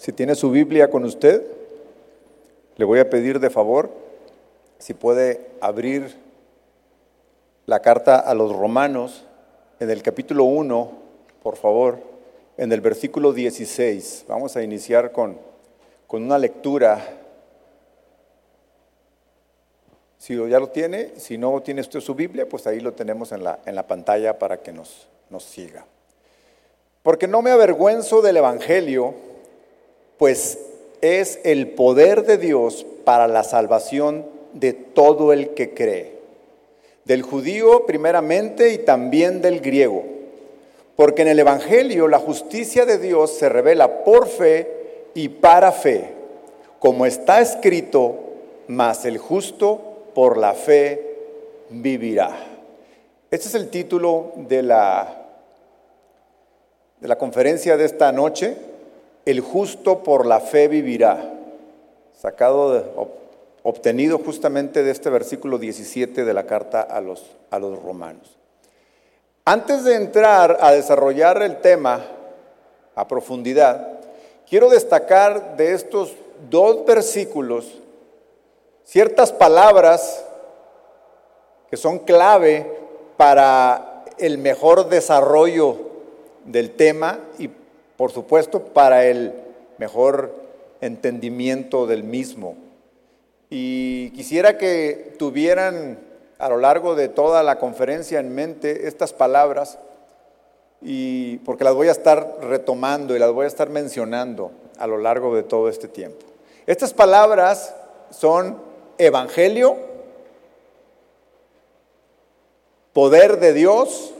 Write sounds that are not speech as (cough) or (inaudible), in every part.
Si tiene su Biblia con usted, le voy a pedir de favor si puede abrir la carta a los romanos en el capítulo 1, por favor, en el versículo 16. Vamos a iniciar con, con una lectura. Si ya lo tiene, si no tiene usted su Biblia, pues ahí lo tenemos en la, en la pantalla para que nos, nos siga. Porque no me avergüenzo del Evangelio, pues es el poder de Dios para la salvación de todo el que cree, del judío primeramente y también del griego, porque en el Evangelio la justicia de Dios se revela por fe y para fe, como está escrito, mas el justo por la fe vivirá. Este es el título de la de la conferencia de esta noche, el justo por la fe vivirá, sacado, obtenido justamente de este versículo 17 de la carta a los, a los romanos. Antes de entrar a desarrollar el tema a profundidad, quiero destacar de estos dos versículos ciertas palabras que son clave para el mejor desarrollo del tema y por supuesto para el mejor entendimiento del mismo. Y quisiera que tuvieran a lo largo de toda la conferencia en mente estas palabras, y porque las voy a estar retomando y las voy a estar mencionando a lo largo de todo este tiempo. Estas palabras son evangelio, poder de Dios,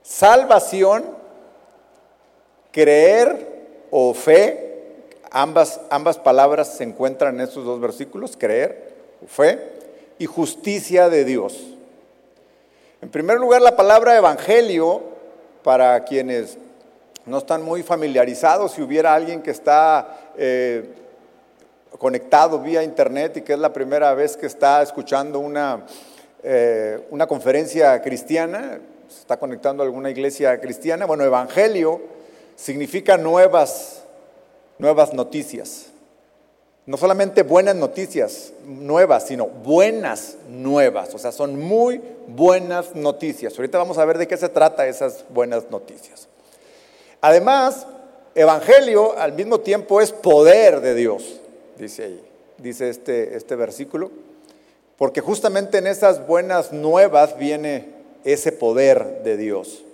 Salvación, creer o fe, ambas, ambas palabras se encuentran en estos dos versículos, creer o fe, y justicia de Dios. En primer lugar, la palabra evangelio, para quienes no están muy familiarizados, si hubiera alguien que está eh, conectado vía internet y que es la primera vez que está escuchando una, eh, una conferencia cristiana, se está conectando a alguna iglesia cristiana. Bueno, evangelio significa nuevas, nuevas noticias. No solamente buenas noticias nuevas, sino buenas nuevas. O sea, son muy buenas noticias. Ahorita vamos a ver de qué se trata esas buenas noticias. Además, evangelio al mismo tiempo es poder de Dios, dice ahí, dice este, este versículo. Porque justamente en esas buenas nuevas viene ese poder de Dios.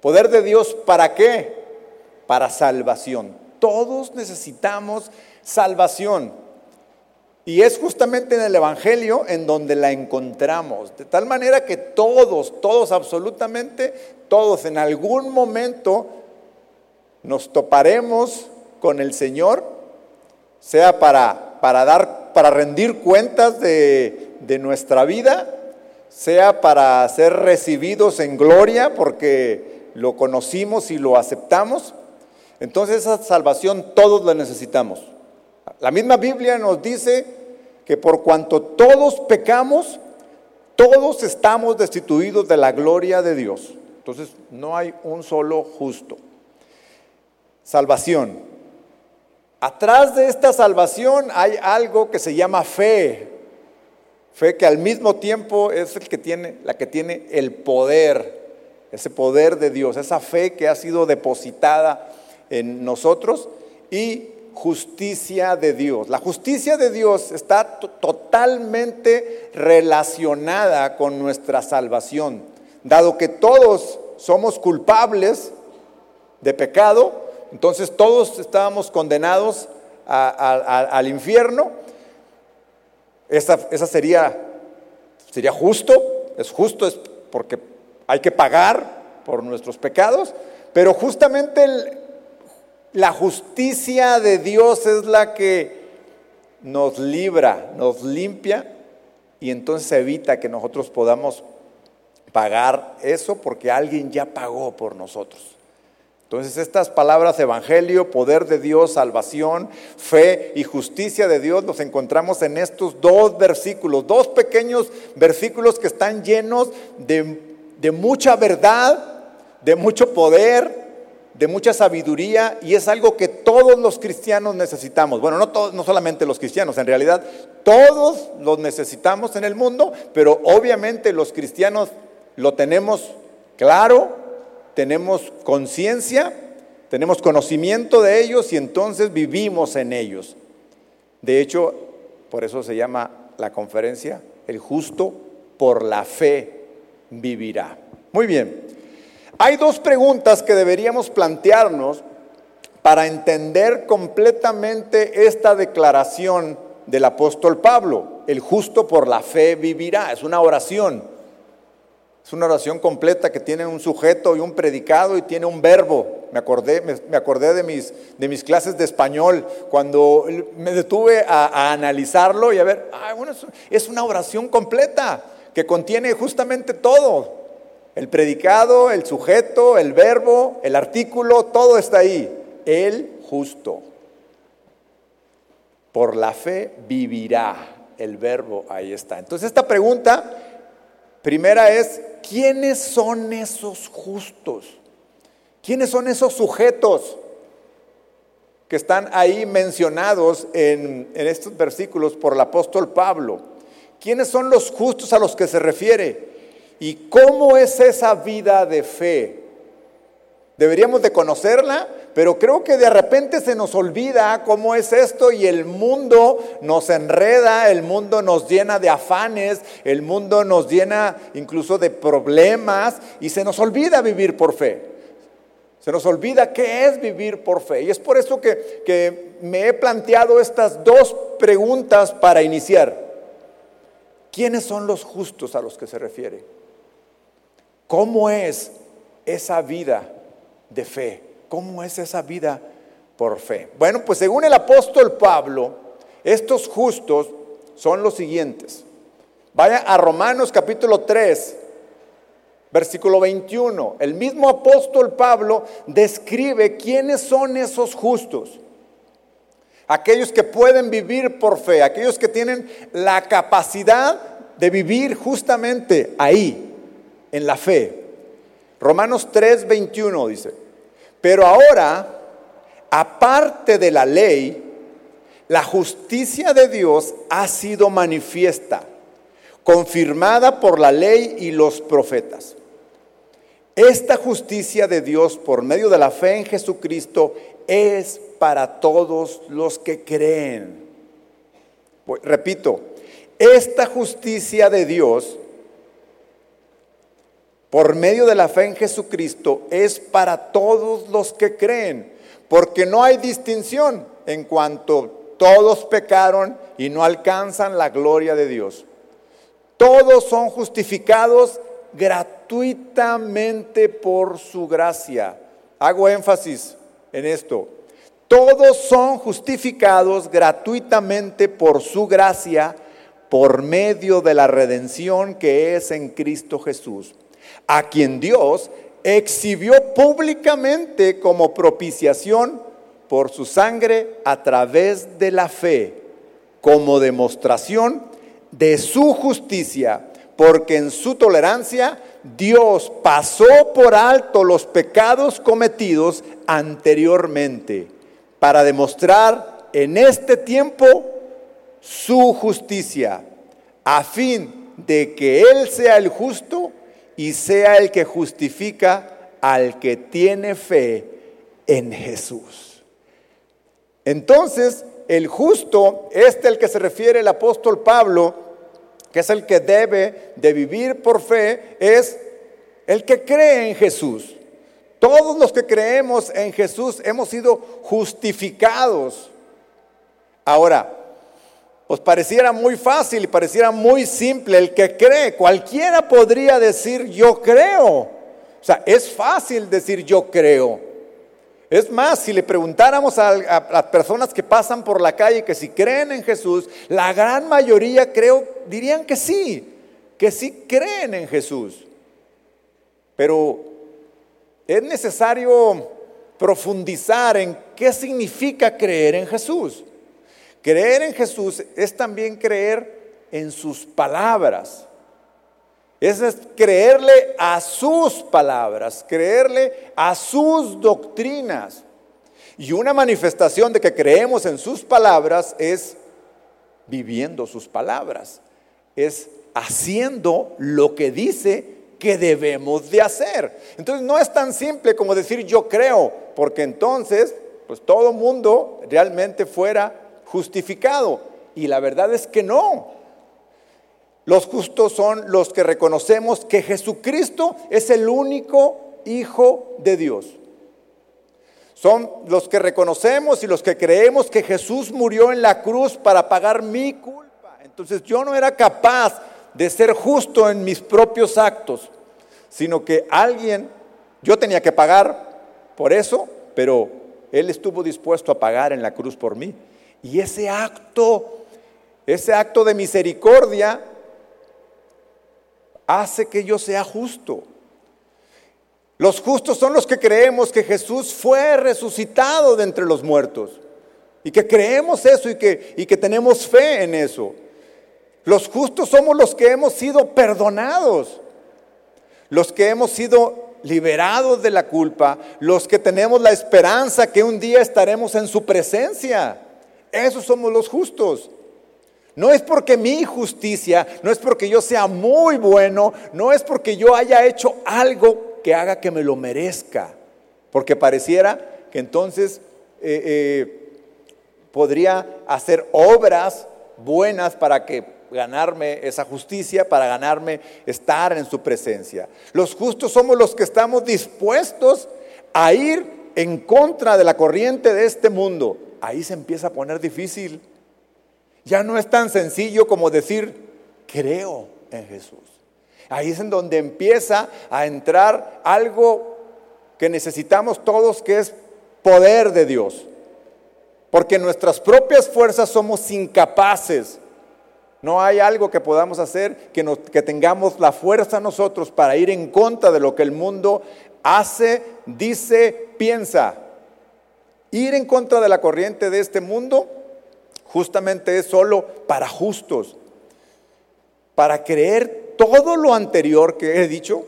¿Poder de Dios para qué? Para salvación. Todos necesitamos salvación. Y es justamente en el Evangelio en donde la encontramos. De tal manera que todos, todos, absolutamente todos, en algún momento nos toparemos con el Señor, sea para, para dar, para rendir cuentas de, de nuestra vida, sea para ser recibidos en gloria porque lo conocimos y lo aceptamos. Entonces esa salvación todos la necesitamos. La misma Biblia nos dice que por cuanto todos pecamos, todos estamos destituidos de la gloria de Dios. Entonces no hay un solo justo. Salvación. Atrás de esta salvación hay algo que se llama fe, Fe que al mismo tiempo es el que tiene, la que tiene el poder, ese poder de Dios, esa fe que ha sido depositada en nosotros y justicia de Dios. La justicia de Dios está totalmente relacionada con nuestra salvación, dado que todos somos culpables de pecado, entonces todos estábamos condenados al infierno esa, sería, sería justo, es justo, es porque hay que pagar por nuestros pecados, pero justamente la justicia de Dios es la que nos libra, nos limpia y entonces evita que nosotros podamos pagar eso porque alguien ya pagó por nosotros. Entonces estas palabras evangelio, poder de Dios, salvación, fe y justicia de Dios los encontramos en estos dos versículos, dos pequeños versículos que están llenos de, mucha verdad, de mucho poder de mucha sabiduría y es algo que todos los cristianos necesitamos. Bueno, no, todos, no solamente los cristianos, en realidad todos los necesitamos en el mundo, pero obviamente los cristianos lo tenemos claro, tenemos conciencia, tenemos conocimiento de ellos y entonces vivimos en ellos. De hecho, por eso se llama la conferencia, el justo por la fe vivirá. Muy bien. Hay dos preguntas que deberíamos plantearnos para entender completamente esta declaración del apóstol Pablo. El justo por la fe vivirá. Es una oración. Es una oración completa que tiene un sujeto y un predicado y tiene un verbo. Me acordé, me, acordé de, mis, de mis clases de español cuando me detuve a, analizarlo y a ver, bueno, es una oración completa que contiene justamente todo. El predicado, el sujeto, el verbo, el artículo, todo está ahí. El justo. Por la fe vivirá. El verbo ahí está. Entonces esta pregunta primera es, ¿quiénes son esos justos? ¿Quiénes son esos sujetos que están ahí mencionados en, en estos versículos por el apóstol Pablo? ¿Quiénes son los justos a los que se refiere? ¿Y cómo es esa vida de fe? Deberíamos de conocerla, pero creo que de repente se nos olvida cómo es esto y el mundo nos enreda, el mundo nos llena de afanes, el mundo nos llena incluso de problemas y se nos olvida vivir por fe. Se nos olvida qué es vivir por fe. Y es por eso que, que me he planteado estas dos preguntas para iniciar. ¿Quiénes son los justos a los que se refiere? ¿Cómo es esa vida de fe? ¿Cómo es esa vida por fe? Bueno, pues según el apóstol Pablo, estos justos son los siguientes. Vaya a Romanos capítulo 3, versículo 21. El mismo apóstol Pablo describe quiénes son esos justos. Aquellos que pueden vivir por fe, aquellos que tienen la capacidad de vivir justamente ahí, en la fe. Romanos 3, 21 dice, pero ahora, aparte de la ley, la justicia de Dios ha sido manifiesta, confirmada por la ley y los profetas. Esta justicia de Dios por medio de la fe en Jesucristo es para todos los que creen. Repito, esta justicia de Dios por medio de la fe en Jesucristo es para todos los que creen, porque no hay distinción en cuanto todos pecaron y no alcanzan la gloria de Dios. Todos son justificados gratuitamente por su gracia. Hago énfasis en esto. Todos son justificados gratuitamente por su gracia por medio de la redención que es en Cristo Jesús a quien Dios exhibió públicamente como propiciación por su sangre a través de la fe, como demostración de su justicia, porque en su tolerancia Dios pasó por alto los pecados cometidos anteriormente, para demostrar en este tiempo su justicia, a fin de que Él sea el justo y sea el que justifica al que tiene fe en Jesús. Entonces, el justo, este al que se refiere el apóstol Pablo, que es el que debe de vivir por fe, es el que cree en Jesús. Todos los que creemos en Jesús hemos sido justificados. Ahora, pues pareciera muy fácil y pareciera muy simple. El que cree, cualquiera podría decir yo creo. O sea, es fácil decir yo creo. Es más, si le preguntáramos a, las personas que pasan por la calle que si creen en Jesús, la gran mayoría creo, dirían que sí, que sí creen en Jesús. Pero es necesario profundizar en qué significa creer en Jesús. Creer en Jesús es también creer en sus palabras. Es creerle a sus palabras, creerle a sus doctrinas. Y una manifestación de que creemos en sus palabras es viviendo sus palabras, es haciendo lo que dice que debemos de hacer. Entonces no es tan simple como decir yo creo, porque entonces pues todo mundo realmente fuera justificado. Y la verdad es que no. Los justos son los que reconocemos que Jesucristo es el único Hijo de Dios. Son los que reconocemos y los que creemos que Jesús murió en la cruz para pagar mi culpa. Entonces yo no era capaz de ser justo en mis propios actos, sino que alguien, yo tenía que pagar por eso, pero Él estuvo dispuesto a pagar en la cruz por mí. Y ese acto, ese acto de misericordia, hace que yo sea justo. Los justos son los que creemos que Jesús fue resucitado de entre los muertos. Y que creemos eso y que, y que tenemos fe en eso. Los justos somos los que hemos sido perdonados. Los que hemos sido liberados de la culpa. Los que tenemos la esperanza que un día estaremos en su presencia. Esos somos los justos. No es porque mi justicia, no es porque yo sea muy bueno, no es porque yo haya hecho algo que haga que me lo merezca, porque pareciera que entonces eh, eh, podría hacer obras buenas para que ganarme esa justicia, para ganarme estar en su presencia. Los justos somos los que estamos dispuestos a ir en contra de la corriente de este mundo. Ahí se empieza a poner difícil. Ya no es tan sencillo como decir, creo en Jesús. Ahí es en donde empieza a entrar algo que necesitamos todos, que es poder de Dios. Porque nuestras propias fuerzas somos incapaces. No hay algo que podamos hacer que, que tengamos la fuerza nosotros para ir en contra de lo que el mundo hace, dice, piensa. Ir en contra de la corriente de este mundo justamente es solo para justos. Para creer todo lo anterior que he dicho,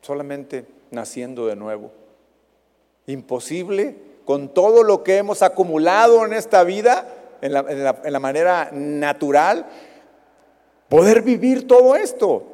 solamente naciendo de nuevo. Imposible con todo lo que hemos acumulado en esta vida, en la, manera natural, poder vivir todo esto.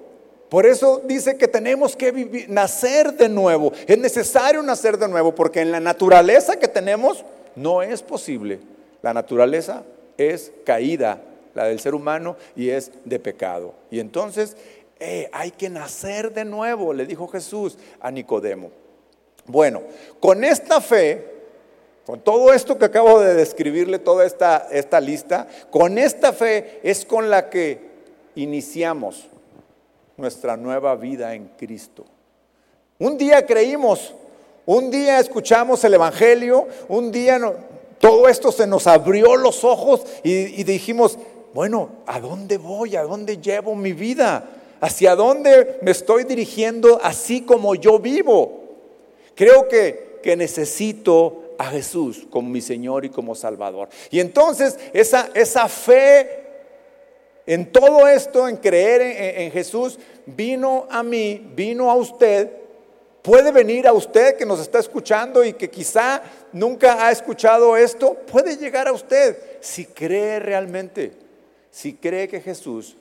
Por eso dice que tenemos que vivir, nacer de nuevo. Es necesario nacer de nuevo porque en la naturaleza que tenemos no es posible. La naturaleza es caída, la del ser humano, y es de pecado. Y entonces eh, hay que nacer de nuevo, le dijo Jesús a Nicodemo. Bueno, con esta fe, con todo esto que acabo de describirle, toda esta, esta lista, con esta fe es con la que iniciamos nuestra nueva vida en Cristo. Un día creímos, un día escuchamos el Evangelio, un día todo esto se nos abrió los ojos y, dijimos, bueno, ¿a dónde voy? ¿A dónde llevo mi vida? ¿Hacia dónde me estoy dirigiendo así como yo vivo? Creo que, que necesito a Jesús como mi Señor y como Salvador. Y entonces esa, esa fe en todo esto, en creer en Jesús, vino a mí, vino a usted Puede venir a usted que nos está escuchando y que quizá nunca ha escuchado esto, puede llegar a usted si cree realmente, si cree que Jesús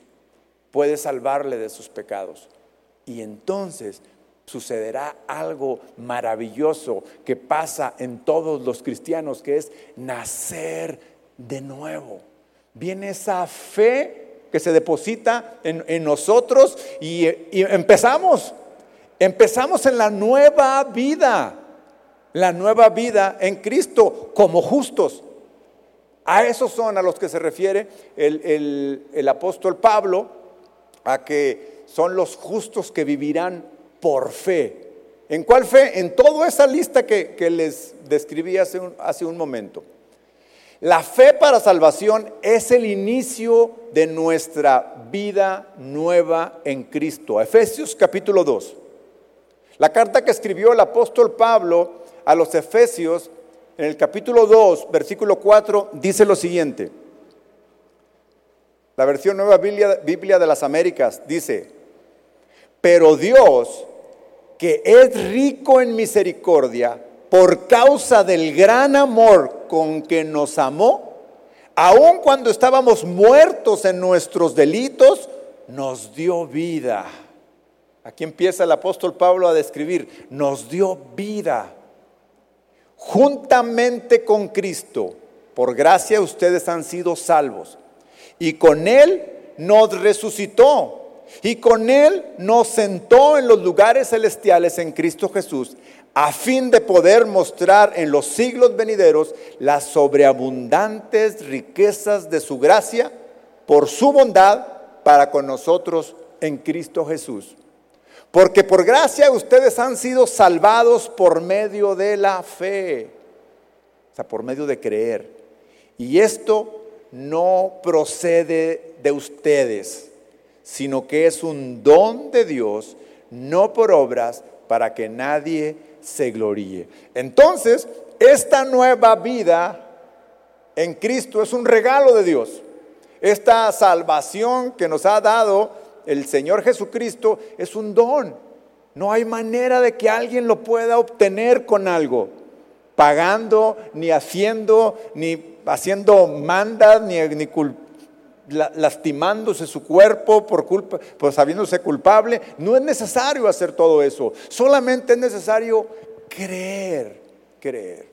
puede salvarle de sus pecados. Y entonces sucederá algo maravilloso que pasa en todos los cristianos, que es nacer de nuevo. Viene esa fe que se deposita en, nosotros y, y empezamos Empezamos en la nueva vida, la nueva vida en Cristo como justos. A esos son a los que se refiere el, apóstol Pablo, a que son los justos que vivirán por fe. ¿En cuál fe? En toda esa lista que, les describí hace hace un momento. La fe para salvación es el inicio de nuestra vida nueva en Cristo. Efesios capítulo 2. La carta que escribió el apóstol Pablo a los Efesios en el capítulo 2, versículo 4, dice lo siguiente. La versión Nueva Biblia, Biblia de las Américas dice, pero Dios, que es rico en misericordia, por causa del gran amor con que nos amó, aun cuando estábamos muertos en nuestros delitos, nos dio vida. Aquí empieza el apóstol Pablo a describir, nos dio vida. Juntamente con Cristo, por gracia ustedes han sido salvos. Y con Él nos resucitó. Y con Él nos sentó en los lugares celestiales en Cristo Jesús, a fin de poder mostrar en los siglos venideros las sobreabundantes riquezas de su gracia por su bondad para con nosotros en Cristo Jesús. Porque por gracia ustedes han sido salvados por medio de la fe, o sea, por medio de creer. Y esto no procede de ustedes, sino que es un don de Dios, no por obras, para que nadie se gloríe. Entonces, esta nueva vida en Cristo es un regalo de Dios. Esta salvación que nos ha dado el Señor Jesucristo es un don. No hay manera de que alguien lo pueda obtener con algo, pagando, ni haciendo, ni haciendo mandas, ni, ni lastimándose su cuerpo por culpa, por sabiéndose culpable. No es necesario hacer todo eso. Solamente es necesario creer, creer.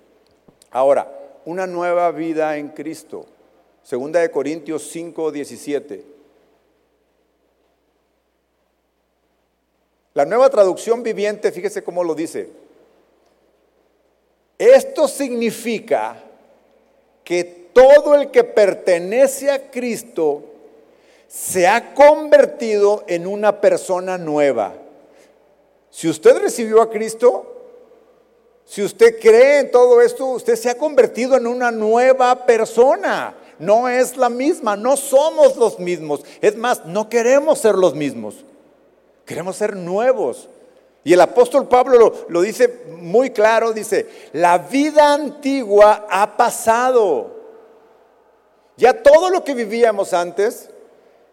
Ahora, una nueva vida en Cristo. Segunda de Corintios 5, 17. La nueva traducción viviente, fíjese cómo lo dice. Esto significa que todo el que pertenece a Cristo se ha convertido en una persona nueva. Si usted recibió a Cristo, si usted cree en todo esto, usted se ha convertido en una nueva persona. No es la misma, no somos los mismos. Es más, no queremos ser los mismos. Queremos ser nuevos. Y el apóstol Pablo lo, dice muy claro, dice, la vida antigua ha pasado. Ya todo lo que vivíamos antes,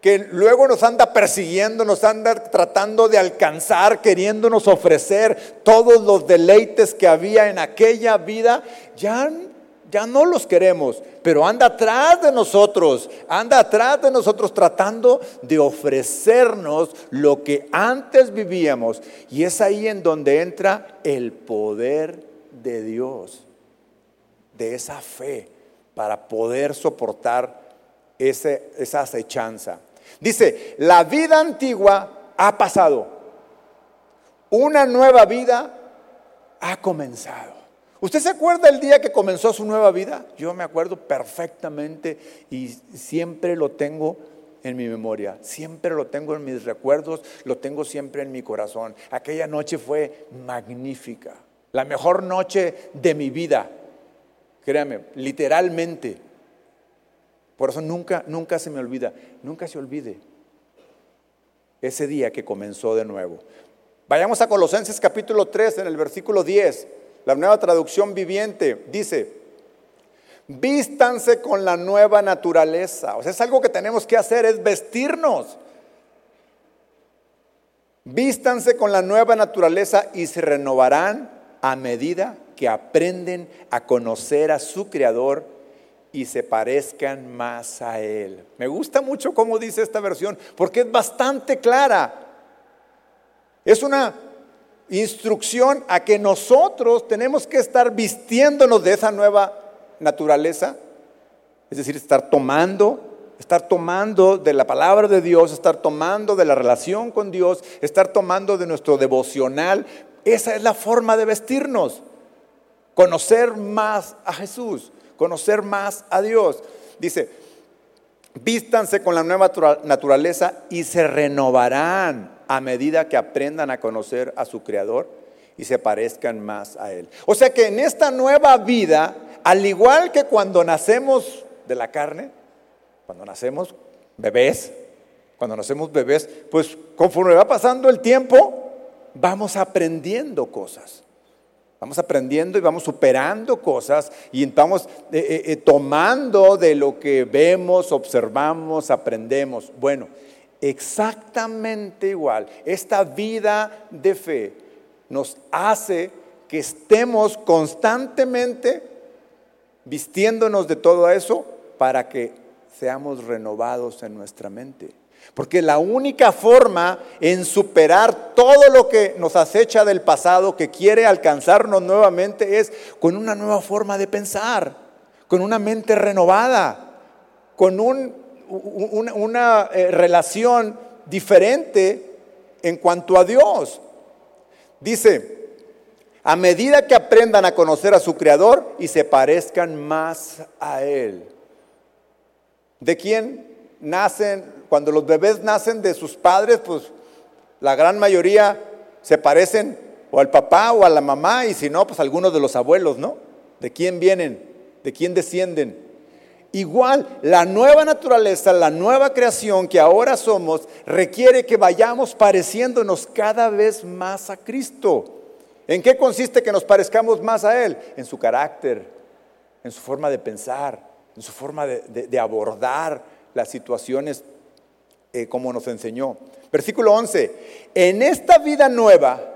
que luego nos anda persiguiendo, nos anda tratando de alcanzar, queriéndonos ofrecer todos los deleites que había en aquella vida, ya ya no los queremos, pero anda atrás de nosotros, anda atrás de nosotros tratando de ofrecernos lo que antes vivíamos. Y es ahí en donde entra el poder de Dios, de esa fe, para poder soportar esa acechanza. Dice, la vida antigua ha pasado, una nueva vida ha comenzado. ¿Usted se acuerda el día que comenzó su nueva vida? Yo me acuerdo perfectamente y siempre lo tengo en mi memoria, siempre lo tengo en mis recuerdos, lo tengo siempre en mi corazón. Aquella noche fue magnífica, la mejor noche de mi vida, créame, literalmente. Por eso nunca, nunca se me olvida, nunca se olvide ese día que comenzó de nuevo. Vayamos a Colosenses capítulo 3 en el versículo 10. La nueva traducción viviente dice, vístanse con la nueva naturaleza. O sea, es algo que tenemos que hacer, es vestirnos. Vístanse con la nueva naturaleza y se renovarán a medida que aprenden a conocer a su Creador y se parezcan más a Él. Me gusta mucho cómo dice esta versión, porque es bastante clara. Es una instrucción a que nosotros tenemos que estar vistiéndonos de esa nueva naturaleza, es decir, estar tomando, estar tomando de la palabra de Dios, estar tomando de la relación con Dios, estar tomando de nuestro devocional. Esa es la forma de vestirnos, conocer más a Jesús, conocer más a Dios. Dice, vístanse con la nueva naturaleza y se renovarán a medida que aprendan a conocer a su Creador y se parezcan más a Él. O sea que en esta nueva vida, al igual que cuando nacemos de la carne, cuando nacemos bebés, cuando nacemos bebés, pues conforme va pasando el tiempo, vamos aprendiendo cosas. Vamos aprendiendo y vamos superando cosas y vamos eh, eh, eh, tomando de lo que vemos, observamos, aprendemos. Bueno, exactamente igual. Esta vida de fe nos hace que estemos constantemente vistiéndonos de todo eso para que seamos renovados en nuestra mente. Porque la única forma en superar todo lo que nos acecha del pasado, que quiere alcanzarnos nuevamente, es con una nueva forma de pensar, con una mente renovada, con una eh, relación diferente en cuanto a Dios. Dice, a medida que aprendan a conocer a su Creador y se parezcan más a Él. ¿De quién nacen? Cuando los bebés nacen de sus padres, pues la gran mayoría se parecen o al papá o a la mamá y si no, pues algunos de los abuelos, ¿no? ¿De quién vienen? ¿De quién descienden? Igual, la nueva naturaleza, la nueva creación que ahora somos, requiere que vayamos pareciéndonos cada vez más a Cristo. ¿En qué consiste que nos parezcamos más a Él? En su carácter, en su forma de pensar, en su forma de, abordar las situaciones eh, como nos enseñó. Versículo 11, en esta vida nueva,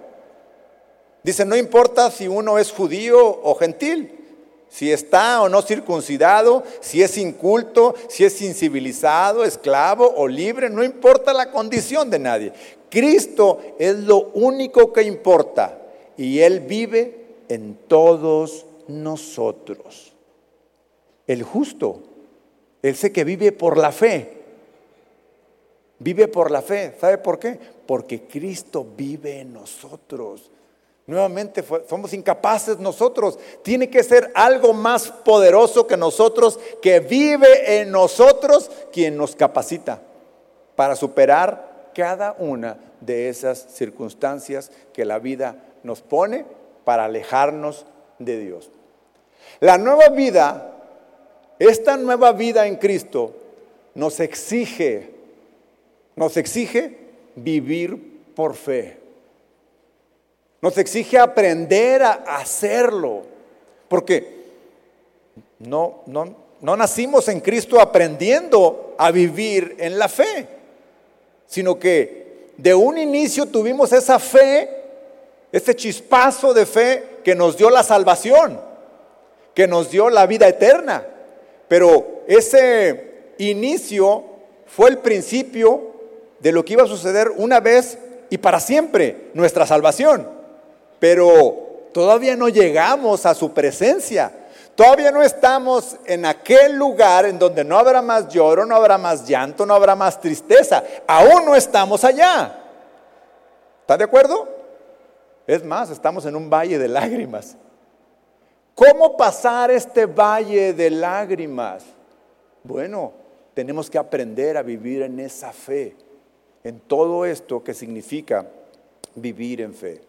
dice, no importa si uno es judío o gentil, si está o no circuncidado, si es inculto, si es incivilizado, esclavo o libre, no importa la condición de nadie. Cristo es lo único que importa y Él vive en todos nosotros. El justo, Él sé que vive por la fe. Vive por la fe. ¿Sabe por qué? Porque Cristo vive en nosotros. Nuevamente somos incapaces nosotros. Tiene que ser algo más poderoso que nosotros, que vive en nosotros, quien nos capacita para superar cada una de esas circunstancias que la vida nos pone para alejarnos de Dios. La nueva vida, esta nueva vida en Cristo, nos exige, nos exige vivir por fe. Nos exige aprender a hacerlo. Porque no, no, no nacimos en Cristo aprendiendo a vivir en la fe, sino que de un inicio tuvimos esa fe este chispazo de fe que nos dio la salvación, que nos dio la vida eterna. Pero ese inicio fue el principio de lo que iba a suceder una vez y para siempre, nuestra salvación. Pero todavía no llegamos a su presencia. Todavía no estamos en aquel lugar en donde no habrá más lloro, no habrá más llanto, no habrá más tristeza. Aún no estamos allá. ¿Está de acuerdo? Es más, estamos en un valle de lágrimas. ¿Cómo pasar este valle de lágrimas? Bueno, tenemos que aprender a vivir en esa fe, en todo esto que significa vivir en fe.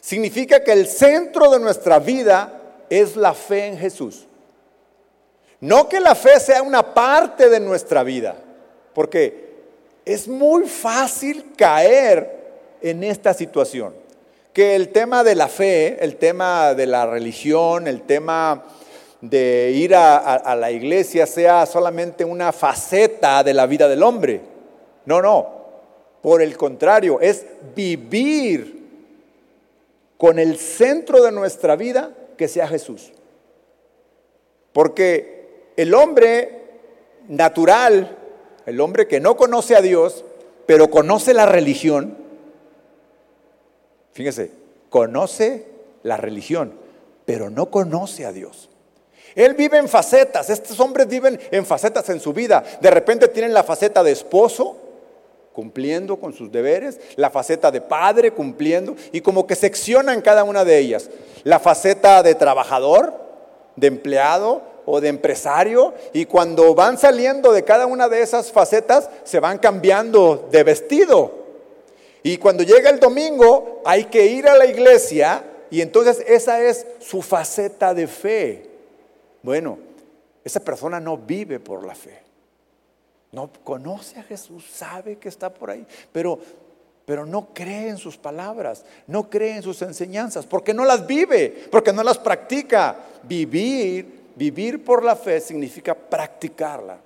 Significa que el centro de nuestra vida es la fe en Jesús. No que la fe sea una parte de nuestra vida, porque es muy fácil caer en esta situación que el tema de la fe, el tema de la religión, el tema de ir a, la iglesia sea solamente una faceta de la vida del hombre. No, no. Por el contrario, es vivir con el centro de nuestra vida que sea Jesús. Porque el hombre natural, el hombre que no conoce a Dios, pero conoce la religión, Fíjese, conoce la religión, pero no conoce a Dios. Él vive en facetas, estos hombres viven en facetas en su vida. De repente tienen la faceta de esposo, cumpliendo con sus deberes, la faceta de padre, cumpliendo, y como que seccionan cada una de ellas. La faceta de trabajador, de empleado o de empresario, y cuando van saliendo de cada una de esas facetas, se van cambiando de vestido. Y cuando llega el domingo hay que ir a la iglesia y entonces esa es su faceta de fe. Bueno, esa persona no vive por la fe. No conoce a Jesús, sabe que está por ahí, pero pero no cree en sus palabras, no cree en sus enseñanzas, porque no las vive, porque no las practica. Vivir, vivir por la fe significa practicarla.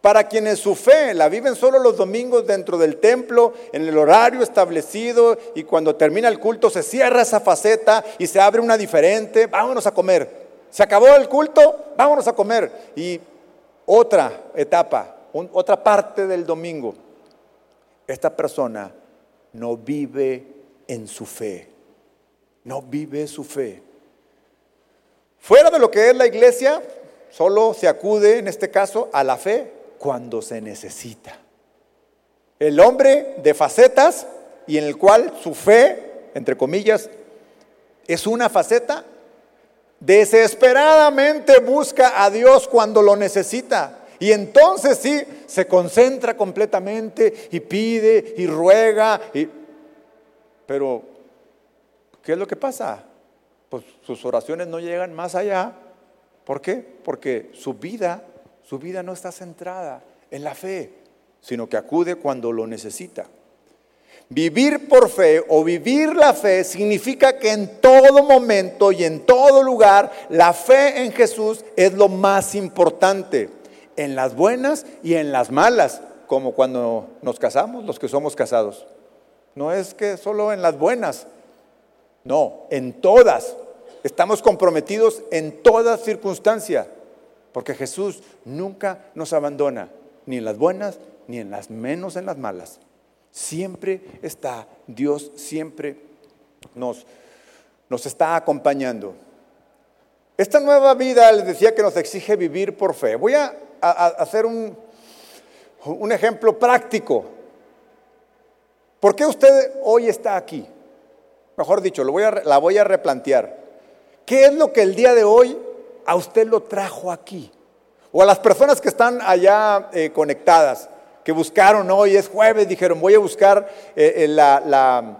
Para quienes su fe la viven solo los domingos dentro del templo, en el horario establecido, y cuando termina el culto se cierra esa faceta y se abre una diferente, vámonos a comer. Se acabó el culto, vámonos a comer. Y otra etapa, otra parte del domingo, esta persona no vive en su fe. No vive su fe. Fuera de lo que es la iglesia, solo se acude en este caso a la fe cuando se necesita. El hombre de facetas y en el cual su fe, entre comillas, es una faceta, desesperadamente busca a Dios cuando lo necesita. Y entonces sí, se concentra completamente y pide y ruega. Y... Pero, ¿qué es lo que pasa? Pues sus oraciones no llegan más allá. ¿Por qué? Porque su vida, su vida no está centrada en la fe, sino que acude cuando lo necesita. Vivir por fe o vivir la fe significa que en todo momento y en todo lugar la fe en Jesús es lo más importante en las buenas y en las malas, como cuando nos casamos, los que somos casados. No es que solo en las buenas, no, en todas. Estamos comprometidos en toda circunstancia, porque Jesús nunca nos abandona, ni en las buenas, ni en las menos en las malas. Siempre está, Dios siempre nos, nos está acompañando. Esta nueva vida les decía que nos exige vivir por fe. Voy a hacer un, un ejemplo práctico. ¿Por qué usted hoy está aquí? Mejor dicho, lo voy a, la voy a replantear. ¿Qué es lo que el día de hoy a usted lo trajo aquí? O a las personas que están allá eh, conectadas, que buscaron hoy, es jueves, dijeron, voy a buscar eh, eh,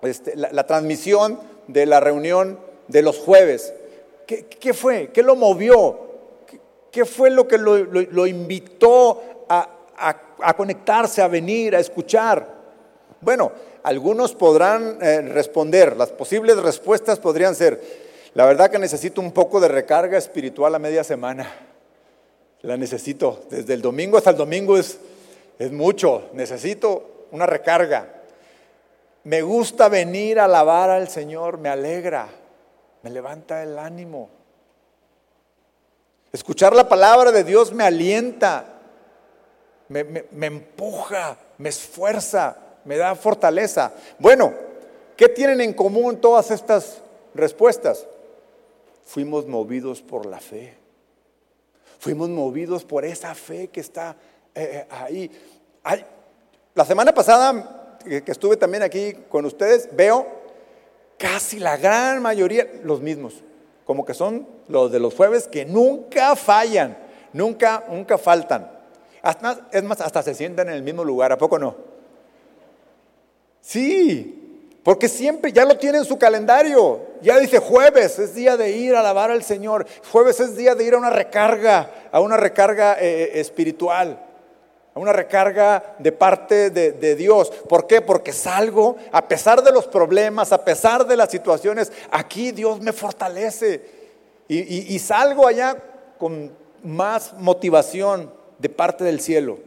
este, la, la, transmisión de la reunión de los jueves. ¿Qué, ¿Qué, fue? ¿Qué lo movió? ¿Qué fue lo que lo, invitó a, conectarse, a venir, a escuchar? Bueno, algunos podrán responder, las posibles respuestas podrían ser, la verdad que necesito un poco de recarga espiritual a media semana. La necesito, desde el domingo hasta el domingo es, es mucho, necesito una recarga. Me gusta venir a alabar al Señor, me alegra, me levanta el ánimo. Escuchar la palabra de Dios me alienta, me, empuja, me esfuerza, me da fortaleza. Bueno, ¿qué tienen en común todas estas respuestas? Fuimos movidos por la fe. Fuimos movidos por esa fe que está eh, eh, ahí. La semana pasada que estuve también aquí con ustedes, veo casi la gran mayoría los mismos como que son los de los jueves que nunca fallan, nunca, nunca faltan. es más, hasta se sientan en el mismo lugar, ¿a poco no? Sí, porque siempre ya lo tiene en su calendario. Ya dice jueves es día de ir a alabar al Señor. Jueves es día de ir a una recarga, a una recarga eh, eh, espiritual a una recarga de parte de, Dios. ¿Por qué? Porque salgo, a pesar de los problemas, a pesar de las situaciones, aquí Dios me fortalece. Y, y salgo allá con más motivación de parte del cielo.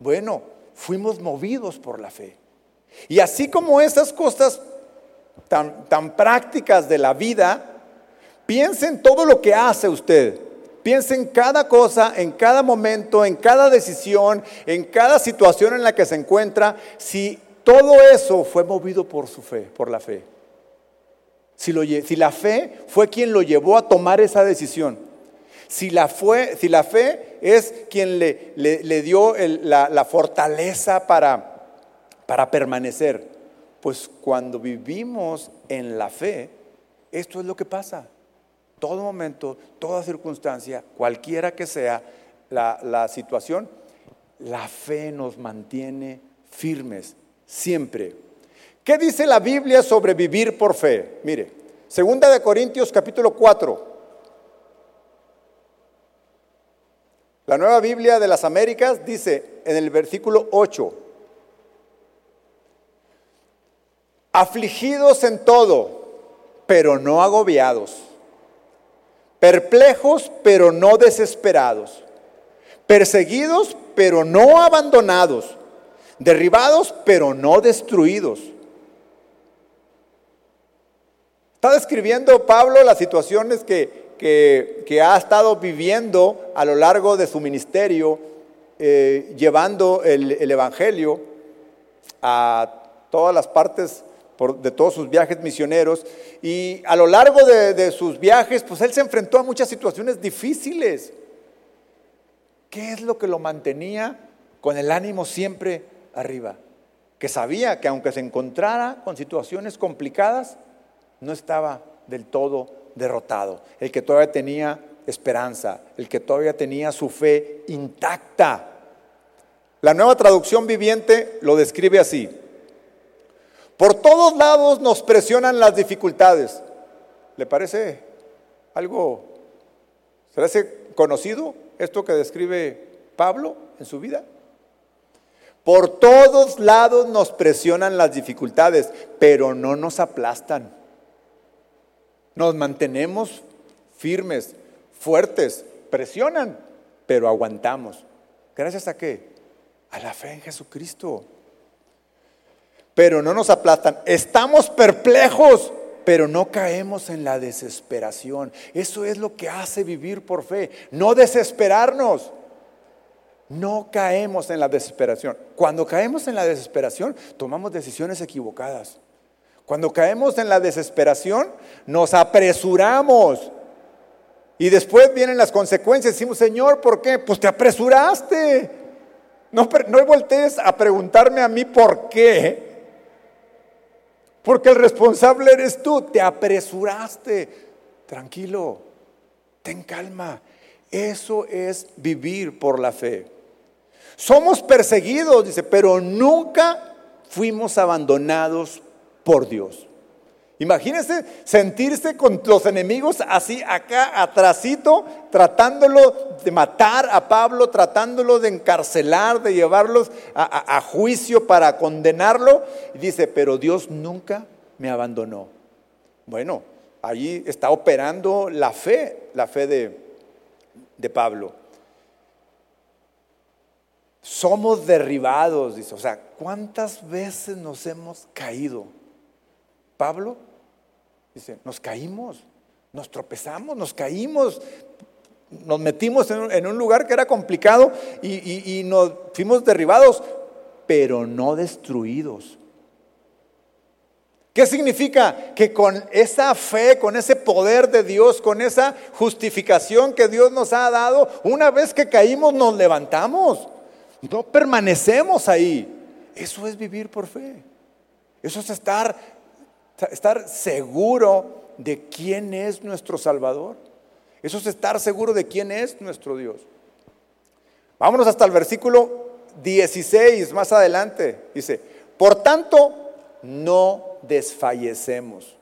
Bueno, fuimos movidos por la fe. Y así como esas cosas tan, tan prácticas de la vida, piensen todo lo que hace usted. Piensa en cada cosa, en cada momento, en cada decisión, en cada situación en la que se encuentra, si todo eso fue movido por su fe, por la fe. Si, la fe fue quien lo llevó a tomar esa decisión. Si la, fue, si la fe es quien le, le, dio la, la, fortaleza para, para permanecer. Pues cuando vivimos en la fe, esto es lo que pasa todo momento, toda circunstancia, cualquiera que sea la, situación, la fe nos mantiene firmes siempre. ¿Qué dice la Biblia sobre vivir por fe? Mire, segunda de Corintios capítulo 4. La nueva Biblia de las Américas dice en el versículo 8, afligidos en todo, pero no agobiados, perplejos, pero no desesperados, perseguidos, pero no abandonados, derribados, pero no destruidos. Está describiendo Pablo las situaciones que, ha estado viviendo a lo largo de su ministerio, eh, llevando el, Evangelio a todas las partes de todos sus viajes misioneros. Y a lo largo de, sus viajes, pues él se enfrentó a muchas situaciones difíciles. ¿Qué es lo que lo mantenía con el ánimo siempre arriba? Que sabía que aunque se encontrara con situaciones complicadas, no estaba del todo derrotado. El que todavía tenía esperanza, el que todavía tenía su fe intacta. La nueva traducción viviente lo describe así. Por todos lados nos presionan las dificultades. ¿Le parece algo, se parece conocido esto que describe Pablo en su vida? Por todos lados nos presionan las dificultades, pero no nos aplastan. Nos mantenemos firmes, fuertes, presionan, pero aguantamos. ¿Gracias a qué? A la fe en Jesucristo. Pero no nos aplastan. Estamos perplejos, pero no caemos en la desesperación. Eso es lo que hace vivir por fe. No desesperarnos. No caemos en la desesperación. Cuando caemos en la desesperación, tomamos decisiones equivocadas. Cuando caemos en la desesperación, nos apresuramos. Y después vienen las consecuencias. Decimos, Señor, ¿por qué? Pues te apresuraste. No, no voltees a preguntarme a mí por qué. Porque el responsable eres tú. Te apresuraste. Tranquilo. Ten calma. Eso es vivir por la fe. Somos perseguidos, dice, pero nunca fuimos abandonados por Dios. Imagínense sentirse con los enemigos así acá atrasito, tratándolo de matar a Pablo, tratándolo de encarcelar, de llevarlos a, juicio para condenarlo. Y dice, pero Dios nunca me abandonó. Bueno, allí está operando la fe, la fe de, de Pablo. Somos derribados, dice. O sea, ¿cuántas veces nos hemos caído? Pablo dice, nos caímos, nos tropezamos, nos caímos, nos metimos en un, lugar que era complicado y, y nos fuimos derribados, pero no destruidos. ¿Qué significa? Que con esa fe, con ese poder de Dios, con esa justificación que Dios nos ha dado, una vez que caímos nos levantamos, no permanecemos ahí. Eso es vivir por fe. Eso es estar estar seguro de quién es nuestro Salvador. Eso es estar seguro de quién es nuestro Dios. Vámonos hasta el versículo 16, más adelante. Dice, por tanto, no desfallecemos.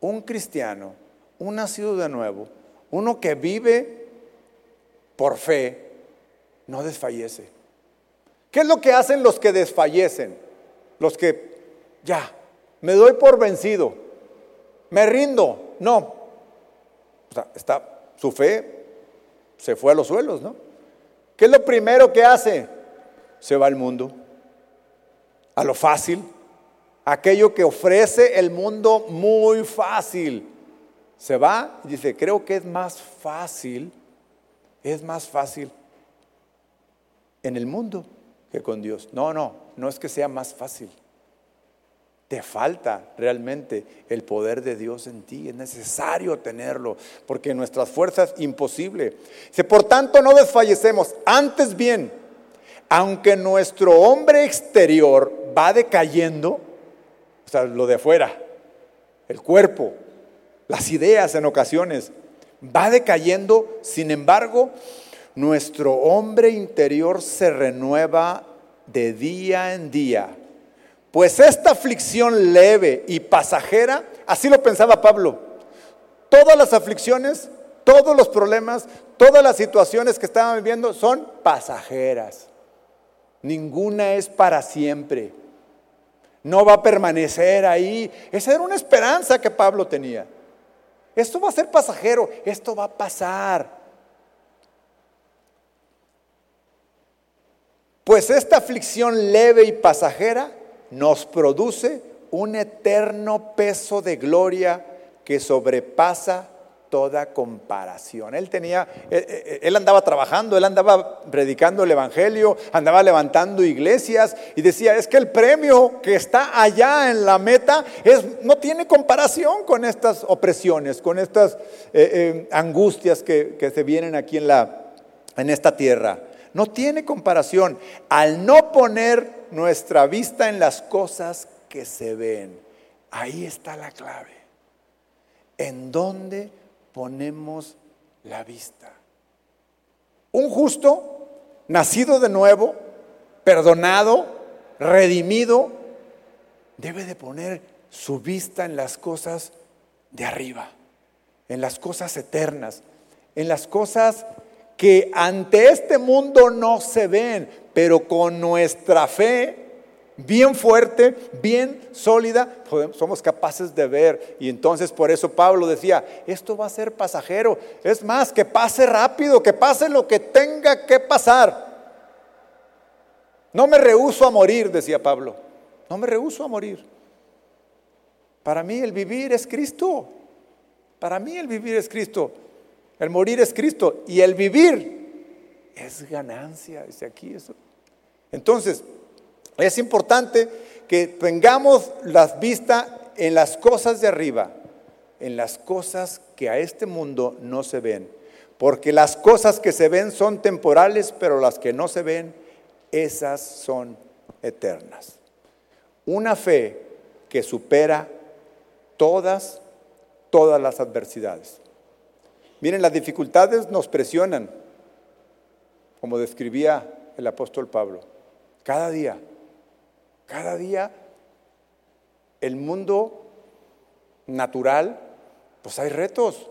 Un cristiano, un nacido de nuevo, uno que vive por fe, no desfallece. ¿Qué es lo que hacen los que desfallecen? Los que ya, me doy por vencido, me rindo. No. O sea, está, su fe se fue a los suelos, ¿no? ¿Qué es lo primero que hace? Se va al mundo, a lo fácil, aquello que ofrece el mundo muy fácil. Se va y dice, creo que es más fácil, es más fácil en el mundo que con Dios. No, no, no es que sea más fácil. Te falta realmente el poder de Dios en ti. Es necesario tenerlo, porque nuestras fuerzas imposible. Si por tanto no desfallecemos, antes bien, aunque nuestro hombre exterior va decayendo, o sea, lo de afuera, el cuerpo, las ideas en ocasiones, va decayendo, sin embargo, nuestro hombre interior se renueva de día en día pues esta aflicción leve y pasajera, así lo pensaba Pablo, todas las aflicciones, todos los problemas, todas las situaciones que estaban viviendo son pasajeras. Ninguna es para siempre. no va a permanecer ahí. Esa era una esperanza que Pablo tenía. Esto va a ser pasajero, esto va a pasar. Pues esta aflicción leve y pasajera nos produce un eterno peso de gloria que sobrepasa toda comparación. Él tenía, eh, eh, él andaba trabajando, él andaba predicando el Evangelio, andaba levantando iglesias y decía, es que el premio que está allá en la meta es, no tiene comparación con estas opresiones, con estas eh, angustias que, que, se vienen aquí en, la, en esta tierra. No tiene comparación al no poner nuestra vista en las cosas que se ven. Ahí está la clave. ¿En dónde ponemos la vista. Un justo, nacido de nuevo, perdonado, redimido, debe de poner su vista en las cosas de arriba, en las cosas eternas, en las cosas que ante este mundo no se ven, pero con nuestra fe bien fuerte, bien sólida, somos capaces de ver. Y entonces por eso Pablo decía, esto va a ser pasajero. Es más, que pase rápido, que pase lo que tenga que pasar. No me rehuso a morir, decía Pablo. No me rehuso a morir. Para mí el vivir es Cristo. Para mí el vivir es Cristo. El morir es Cristo. Y el vivir es ganancia. Dice aquí eso. Entonces, es importante que tengamos la vista en las cosas de arriba, en las cosas que a este mundo no se ven. Porque las cosas que se ven son temporales, pero las que no se ven, esas son eternas. Una fe que supera todas, todas las adversidades. Miren, las dificultades nos presionan, como describía el apóstol Pablo, cada día. Cada día el mundo natural, pues hay retos.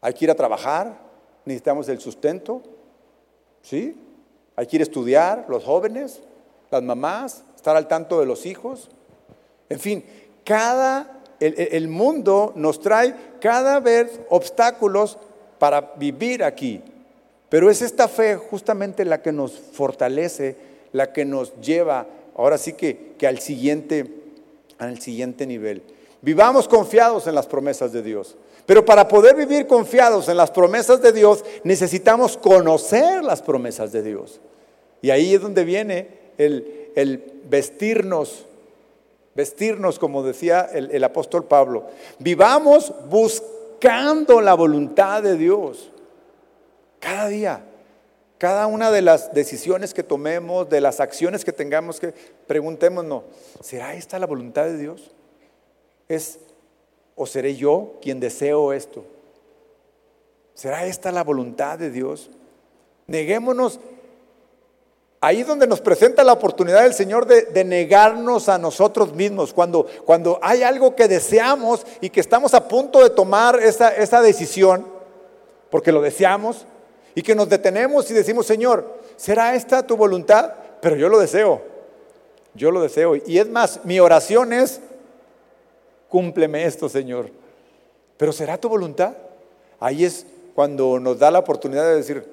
Hay que ir a trabajar, necesitamos el sustento, ¿sí? Hay que ir a estudiar, los jóvenes, las mamás, estar al tanto de los hijos. En fin, cada, el, mundo nos trae cada vez obstáculos para vivir aquí. Pero es esta fe justamente la que nos fortalece, la que nos lleva ahora sí que, que al, siguiente, al siguiente nivel. Vivamos confiados en las promesas de Dios. Pero para poder vivir confiados en las promesas de Dios, necesitamos conocer las promesas de Dios. Y ahí es donde viene el, el vestirnos, vestirnos, como decía el, el apóstol Pablo. Vivamos buscando la voluntad de Dios cada día. Cada una de las decisiones que tomemos, de las acciones que tengamos que preguntémonos, ¿será esta la voluntad de Dios? ¿Es o seré yo quien deseo esto? ¿Será esta la voluntad de Dios? Neguémonos ahí donde nos presenta la oportunidad del Señor de, negarnos a nosotros mismos, cuando, cuando hay algo que deseamos y que estamos a punto de tomar esa, esa decisión, porque lo deseamos, y que nos detenemos y decimos, Señor, ¿será esta tu voluntad? Pero yo lo deseo, yo lo deseo. Y es más, mi oración es, cúmpleme esto, Señor. Pero ¿será tu voluntad? Ahí es cuando nos da la oportunidad de decir,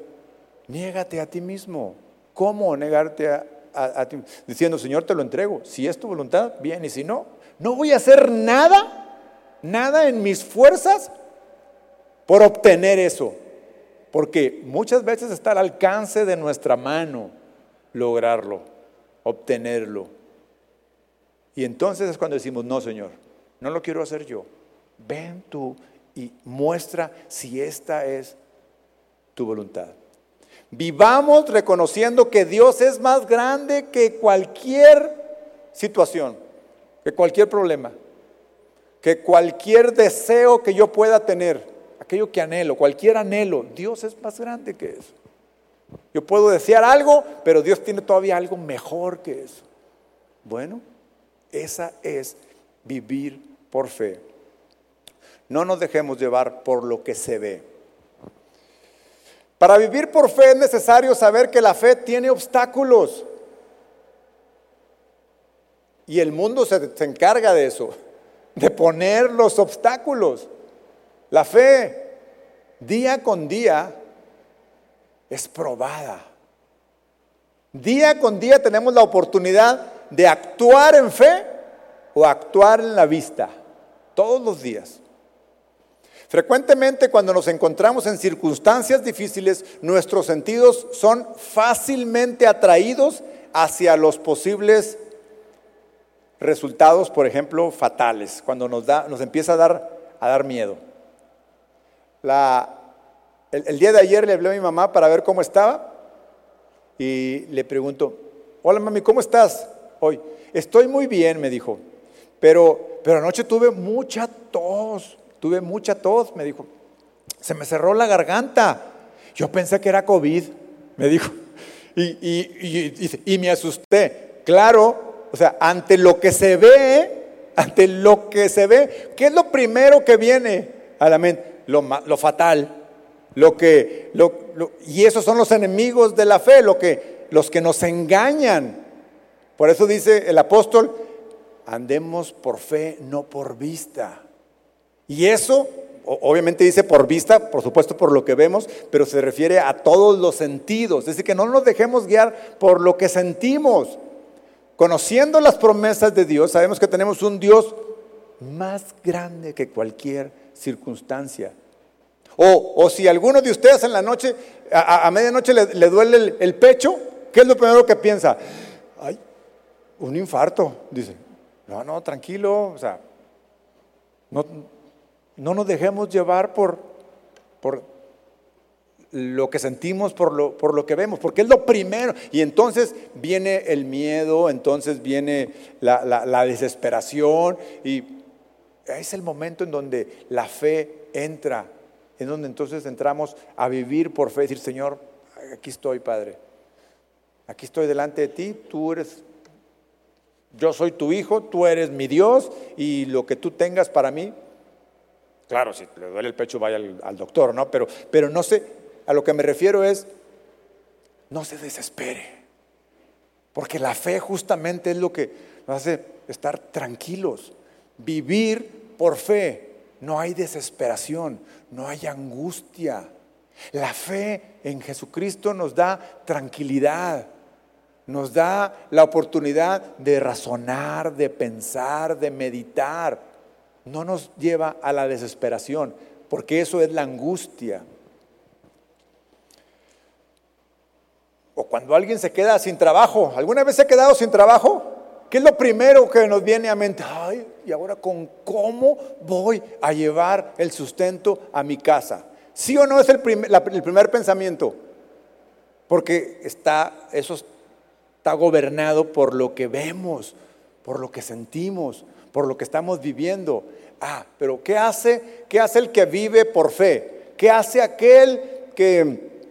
niégate a ti mismo. ¿Cómo negarte a, ti? Diciendo, Señor, te lo entrego. Si es tu voluntad, bien. Y si no, no voy a hacer nada, nada en mis fuerzas por obtener eso. Porque muchas veces está al alcance de nuestra mano lograrlo, obtenerlo. Y entonces es cuando decimos, no, Señor, no lo quiero hacer yo. Ven tú y muestra si esta es tu voluntad. Vivamos reconociendo que Dios es más grande que cualquier situación, que cualquier problema, que cualquier deseo que yo pueda tener aquello que anhelo, cualquier anhelo, Dios es más grande que eso. Yo puedo desear algo, pero Dios tiene todavía algo mejor que eso. Bueno, esa es vivir por fe. No nos dejemos llevar por lo que se ve. Para vivir por fe es necesario saber que la fe tiene obstáculos. Y el mundo se, encarga de eso, de poner los obstáculos. La fe, día con día, es probada. Día con día tenemos la oportunidad de actuar en fe o actuar en la vista, todos los días. Frecuentemente cuando nos encontramos en circunstancias difíciles, nuestros sentidos son fácilmente atraídos hacia los posibles resultados, por ejemplo, fatales, cuando nos, da, nos empieza a dar, miedo. El, día de ayer le hablé a mi mamá para ver cómo estaba y le pregunto, hola mami, ¿cómo estás hoy? Estoy muy bien, me dijo, pero, pero anoche tuve mucha tos, tuve mucha tos, me dijo, se me cerró la garganta. Yo pensé que era COVID, me dijo, y, y, y, y me asusté. Claro, o sea, ante lo que se ve, ante lo que se ve, ¿qué es lo primero que viene a la mente? Lo, lo fatal, lo que, lo, y esos son los enemigos de la fe, lo que, los que nos engañan. Por eso dice el apóstol, andemos por fe, no por vista. Y eso, obviamente dice por vista, por supuesto por lo que vemos, pero se refiere a todos los sentidos. Es decir, que no nos dejemos guiar por lo que sentimos. Conociendo las promesas de Dios, sabemos que tenemos un Dios más grande que cualquier circunstancia. O, o si alguno de ustedes en la noche, a, medianoche le, le duele el, el, pecho, ¿qué es lo primero que piensa? Ay, un infarto, dice. No, no, tranquilo, o sea, no, no nos dejemos llevar por, por lo que sentimos, por lo, por lo que vemos, porque es lo primero. Y entonces viene el miedo, entonces viene la, la, desesperación y es el momento en donde la fe entra en donde entonces entramos a vivir por fe, decir, Señor, aquí estoy, Padre, aquí estoy delante de ti, tú eres, yo soy tu hijo, tú eres mi Dios y lo que tú tengas para mí, claro, si le duele el pecho vaya al, doctor, ¿no? Pero, pero no sé, a lo que me refiero es, no se desespere, porque la fe justamente es lo que nos hace estar tranquilos, vivir por fe no hay desesperación, no hay angustia. La fe en Jesucristo nos da tranquilidad, nos da la oportunidad de razonar, de pensar, de meditar. No nos lleva a la desesperación, porque eso es la angustia. O cuando alguien se queda sin trabajo, ¿alguna vez se ha quedado sin trabajo? ¿Qué es lo primero que nos viene a mente? Ay, y ahora con cómo voy a llevar el sustento a mi casa. ¿Sí o no es el primer, pensamiento? Porque está, eso está gobernado por lo que vemos, por lo que sentimos, por lo que estamos viviendo. Ah, pero ¿qué hace? ¿Qué hace el que vive por fe? ¿Qué hace aquel que,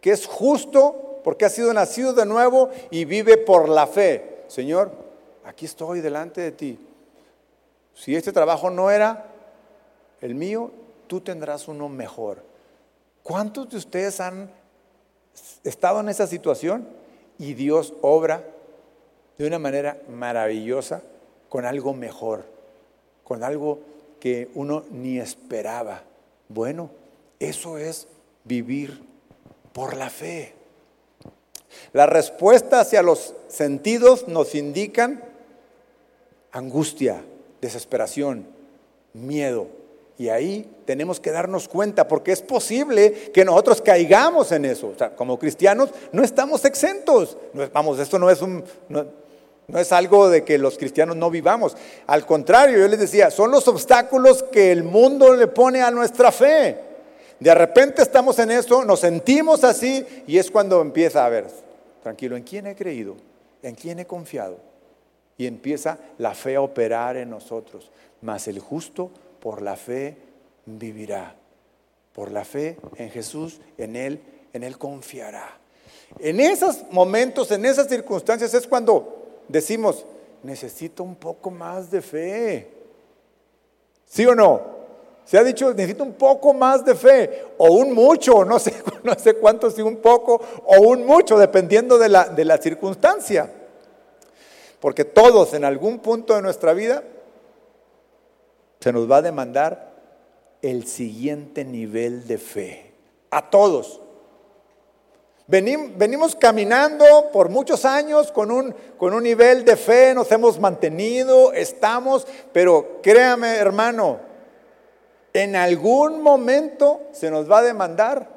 que es justo porque ha sido nacido de nuevo y vive por la fe? Señor, aquí estoy delante de ti. Si este trabajo no era el mío, tú tendrás uno mejor. ¿Cuántos de ustedes han estado en esa situación y Dios obra de una manera maravillosa con algo mejor, con algo que uno ni esperaba? Bueno, eso es vivir por la fe. La respuesta hacia los sentidos nos indican angustia, desesperación, miedo. Y ahí tenemos que darnos cuenta, porque es posible que nosotros caigamos en eso. O sea, como cristianos no estamos exentos. Vamos, esto no es, un, no es algo de que los cristianos no vivamos. Al contrario, yo les decía, son los obstáculos que el mundo le pone a nuestra fe. De repente estamos en eso, nos sentimos así y es cuando empieza a ver, tranquilo, ¿en quién he creído? ¿En quién he confiado? Y empieza la fe a operar en nosotros. Mas el justo por la fe vivirá. Por la fe en Jesús, en Él, en Él confiará. En esos momentos, en esas circunstancias es cuando decimos, necesito un poco más de fe. ¿Sí o no? Se ha dicho, necesito un poco más de fe, o un mucho, (laughs) no sé, no sé cuánto, si un poco o un mucho, dependiendo de la, de la circunstancia. Porque todos en algún punto de nuestra vida se nos va a demandar el siguiente nivel de fe. A todos. Venimos caminando por muchos años con un, con un nivel de fe, nos hemos mantenido, estamos, pero créame hermano, en algún momento se nos va a demandar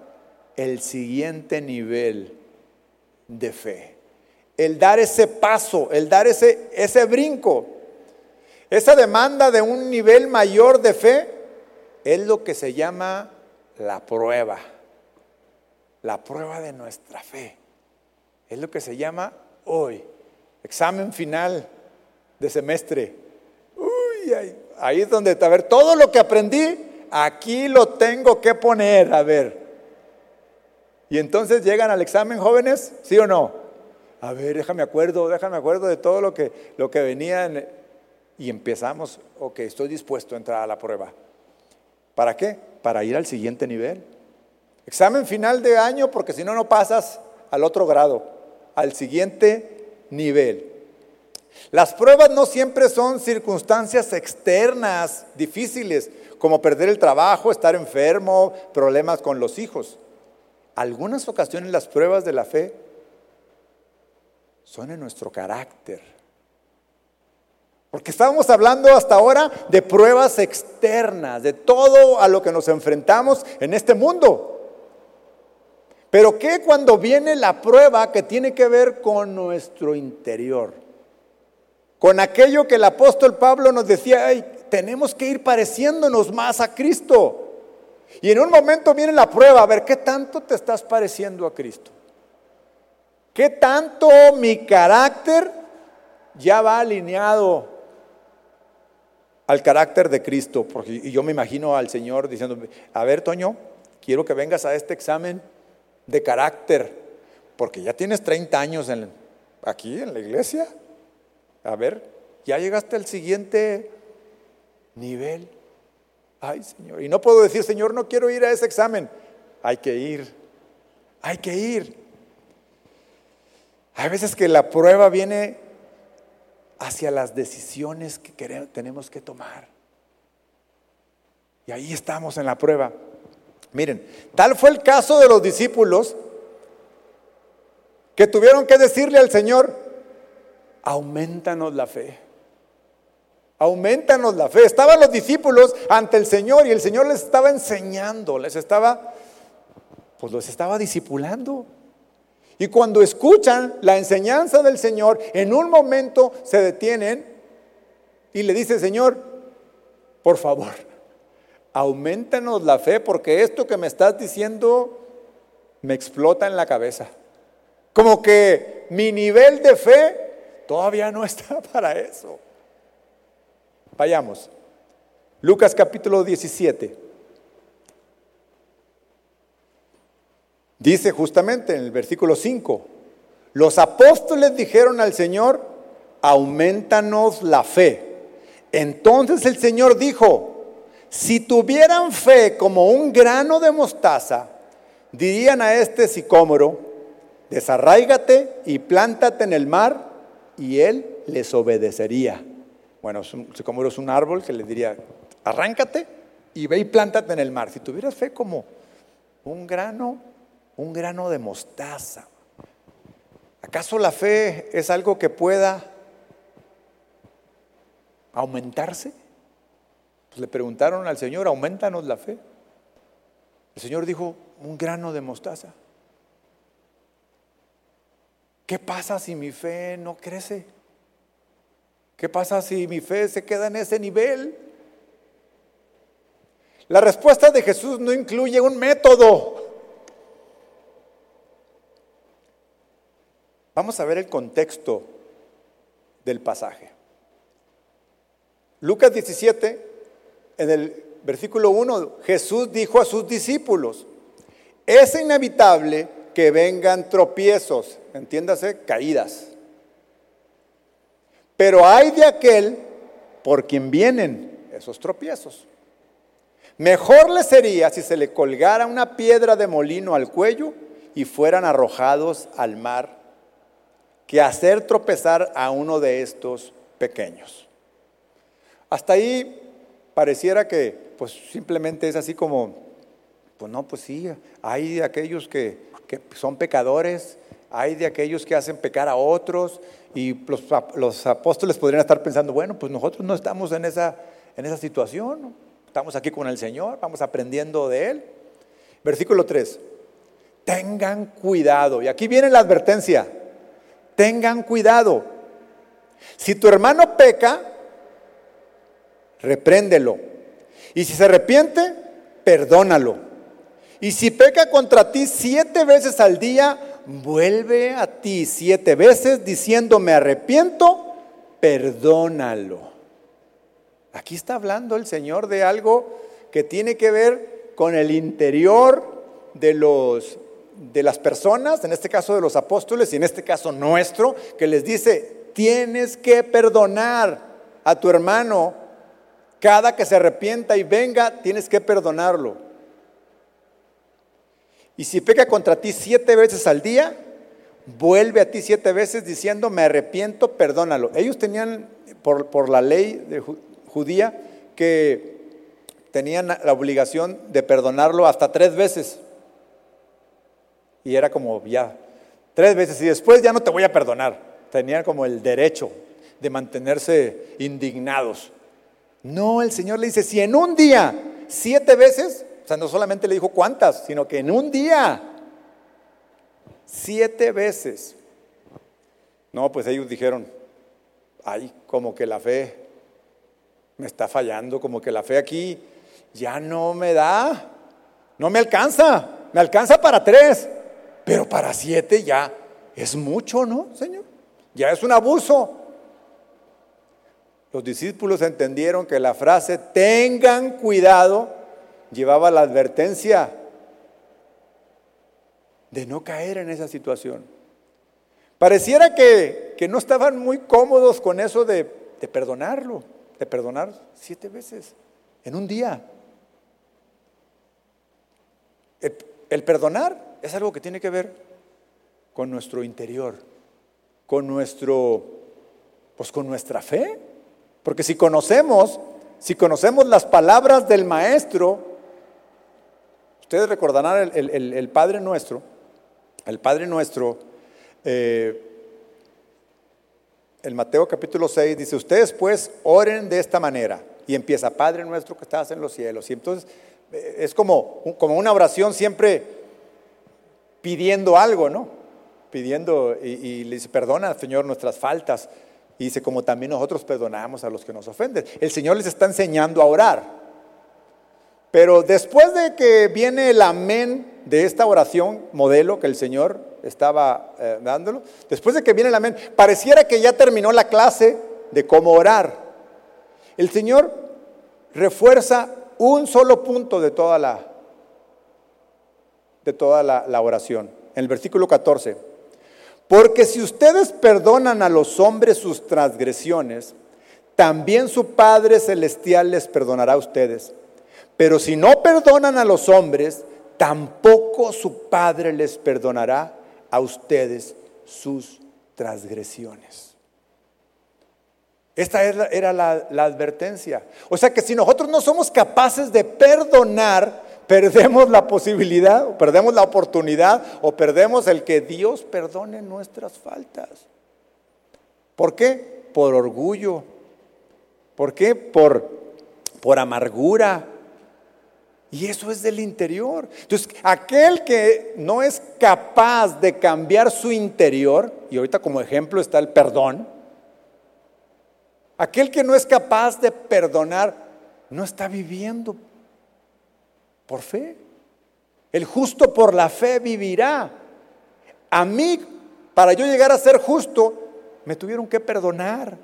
el siguiente nivel de fe. El dar ese paso, el dar ese, ese brinco. Esa demanda de un nivel mayor de fe es lo que se llama la prueba. La prueba de nuestra fe. Es lo que se llama hoy. Examen final de semestre. Uy, ahí, es donde, a ver, todo lo que aprendí, aquí lo tengo que poner, a ver. Y entonces llegan al examen jóvenes, ¿sí o no? A ver, déjame acuerdo, déjame acuerdo de todo lo que, lo que venía. y empezamos, ok, estoy dispuesto a entrar a la prueba. ¿Para qué? Para ir al siguiente nivel. Examen final de año porque si no, no pasas al otro grado, al siguiente nivel. Las pruebas no siempre son circunstancias externas difíciles, como perder el trabajo, estar enfermo, problemas con los hijos. Algunas ocasiones las pruebas de la fe son en nuestro carácter. Porque estábamos hablando hasta ahora de pruebas externas, de todo a lo que nos enfrentamos en este mundo. Pero ¿qué cuando viene la prueba que tiene que ver con nuestro interior? Con aquello que el apóstol Pablo nos decía, tenemos que ir pareciéndonos más a Cristo. Y en un momento viene la prueba, a ver, ¿qué tanto te estás pareciendo a Cristo? ¿Qué tanto mi carácter ya va alineado al carácter de Cristo? Porque, y yo me imagino al Señor diciendo, a ver, Toño, quiero que vengas a este examen de carácter, porque ya tienes 30 años aquí en la iglesia. A ver, ya llegaste al siguiente nivel. Ay, Señor. Y no puedo decir, Señor, no quiero ir a ese examen. Hay que ir. Hay que ir. Hay veces que la prueba viene hacia las decisiones que tenemos que tomar. Y ahí estamos en la prueba. Miren, tal fue el caso de los discípulos que tuvieron que decirle al Señor, aumentanos la fe. Aumentanos la fe. Estaban los discípulos ante el Señor y el Señor les estaba enseñando, les estaba, pues los estaba discipulando. Y cuando escuchan la enseñanza del Señor, en un momento se detienen y le dice, Señor, por favor, aumentanos la fe porque esto que me estás diciendo me explota en la cabeza. Como que mi nivel de fe todavía no (laughs) está para eso. Vayamos. Lucas capítulo 17. Dice justamente en el versículo 5, los apóstoles dijeron al Señor, aumentanos la fe. Entonces el Señor dijo, si tuvieran fe como un grano de mostaza, dirían a este sicómoro, desarráigate y plántate en el mar, y él les obedecería. Bueno, como es un árbol que le diría, arráncate y ve y plántate en el mar. Si tuvieras fe como un grano, un grano de mostaza. ¿Acaso la fe es algo que pueda aumentarse? Le preguntaron al Señor, aumentanos la fe. El Señor dijo, un grano de mostaza. ¿Qué pasa si mi fe no crece? ¿Qué pasa si mi fe se queda en ese nivel? La respuesta de Jesús no incluye un método. Vamos a ver el contexto del pasaje. Lucas 17, en el versículo 1, Jesús dijo a sus discípulos, es inevitable que vengan tropiezos, entiéndase, caídas. Pero hay de aquel por quien vienen esos tropiezos. Mejor le sería si se le colgara una piedra de molino al cuello y fueran arrojados al mar. que hacer tropezar a uno de estos pequeños. Hasta ahí pareciera que pues simplemente es así como, pues no, pues sí, hay de aquellos que, que son pecadores, hay de aquellos que hacen pecar a otros y los, los, apóstoles podrían estar pensando, bueno, pues nosotros no estamos en esa, en esa situación, estamos aquí con el Señor, vamos aprendiendo de Él. Versículo 3, tengan cuidado, y aquí viene la advertencia, tengan cuidado. Si tu hermano peca, repréndelo. Y si se arrepiente, perdónalo. Y si peca contra ti siete veces al día, vuelve a ti siete veces diciendo, me arrepiento, perdónalo. Aquí está hablando el Señor de algo que tiene que ver con el interior de, los, de las personas, en este caso de los apóstoles y en este caso nuestro, que les dice, tienes que perdonar a tu hermano. Cada que se arrepienta y venga, tienes que perdonarlo. Y si peca contra ti siete veces al día, vuelve a ti siete veces diciendo, me arrepiento, perdónalo. Ellos tenían, por, la ley judía, que tenían la obligación de perdonarlo hasta tres veces. Y era como, ya, tres veces. Y después ya no te voy a perdonar. Tenían como el derecho de mantenerse indignados. No, el Señor le dice, si en un día, siete veces, o sea, no solamente le dijo cuántas, sino que en un día, siete veces. No, pues ellos dijeron, ay, como que la fe me está fallando, como que la fe aquí ya no me da, no me alcanza, me alcanza para tres, pero para siete ya es mucho, ¿no, Señor? Ya es un abuso. Los discípulos entendieron que la frase tengan cuidado llevaba la advertencia de no caer en esa situación. Pareciera que, no estaban muy cómodos con eso de, perdonarlo, de perdonar siete veces en un día. El, el, perdonar es algo que tiene que ver con nuestro interior, con nuestro, pues con nuestra fe. Porque si conocemos, si conocemos las palabras del maestro, Ustedes recordarán el, Padre Nuestro, el Padre Nuestro, eh, el Mateo capítulo 6 dice, ustedes pues oren de esta manera. Y empieza, Padre Nuestro que estás en los cielos. Y entonces eh, es como, como una oración siempre pidiendo algo, ¿no? Pidiendo y, y le dice, perdona, Señor, nuestras faltas. Y dice, como también nosotros perdonamos a los que nos ofenden. El Señor les está enseñando a orar. Pero después de que viene el amén de esta oración modelo que el Señor estaba eh, dándolo, después de que viene el amén, pareciera que ya terminó la clase de cómo orar. El Señor refuerza un solo punto de toda la, de toda la, la oración, en el versículo 14. Porque si ustedes perdonan a los hombres sus transgresiones, también su Padre Celestial les perdonará a ustedes. Pero si no perdonan a los hombres, tampoco su Padre les perdonará a ustedes sus transgresiones. Esta era la, la, advertencia. O sea que si nosotros no somos capaces de perdonar, perdemos la posibilidad, o perdemos la oportunidad, o perdemos el que Dios perdone nuestras faltas. ¿Por qué? Por orgullo. ¿Por qué? Por, por amargura y eso es del interior. Entonces, aquel que no es capaz de cambiar su interior, y ahorita como ejemplo está el perdón, aquel que no es capaz de perdonar, no está viviendo por fe. El justo por la fe vivirá. A mí, para yo llegar a ser justo, me tuvieron que perdonar.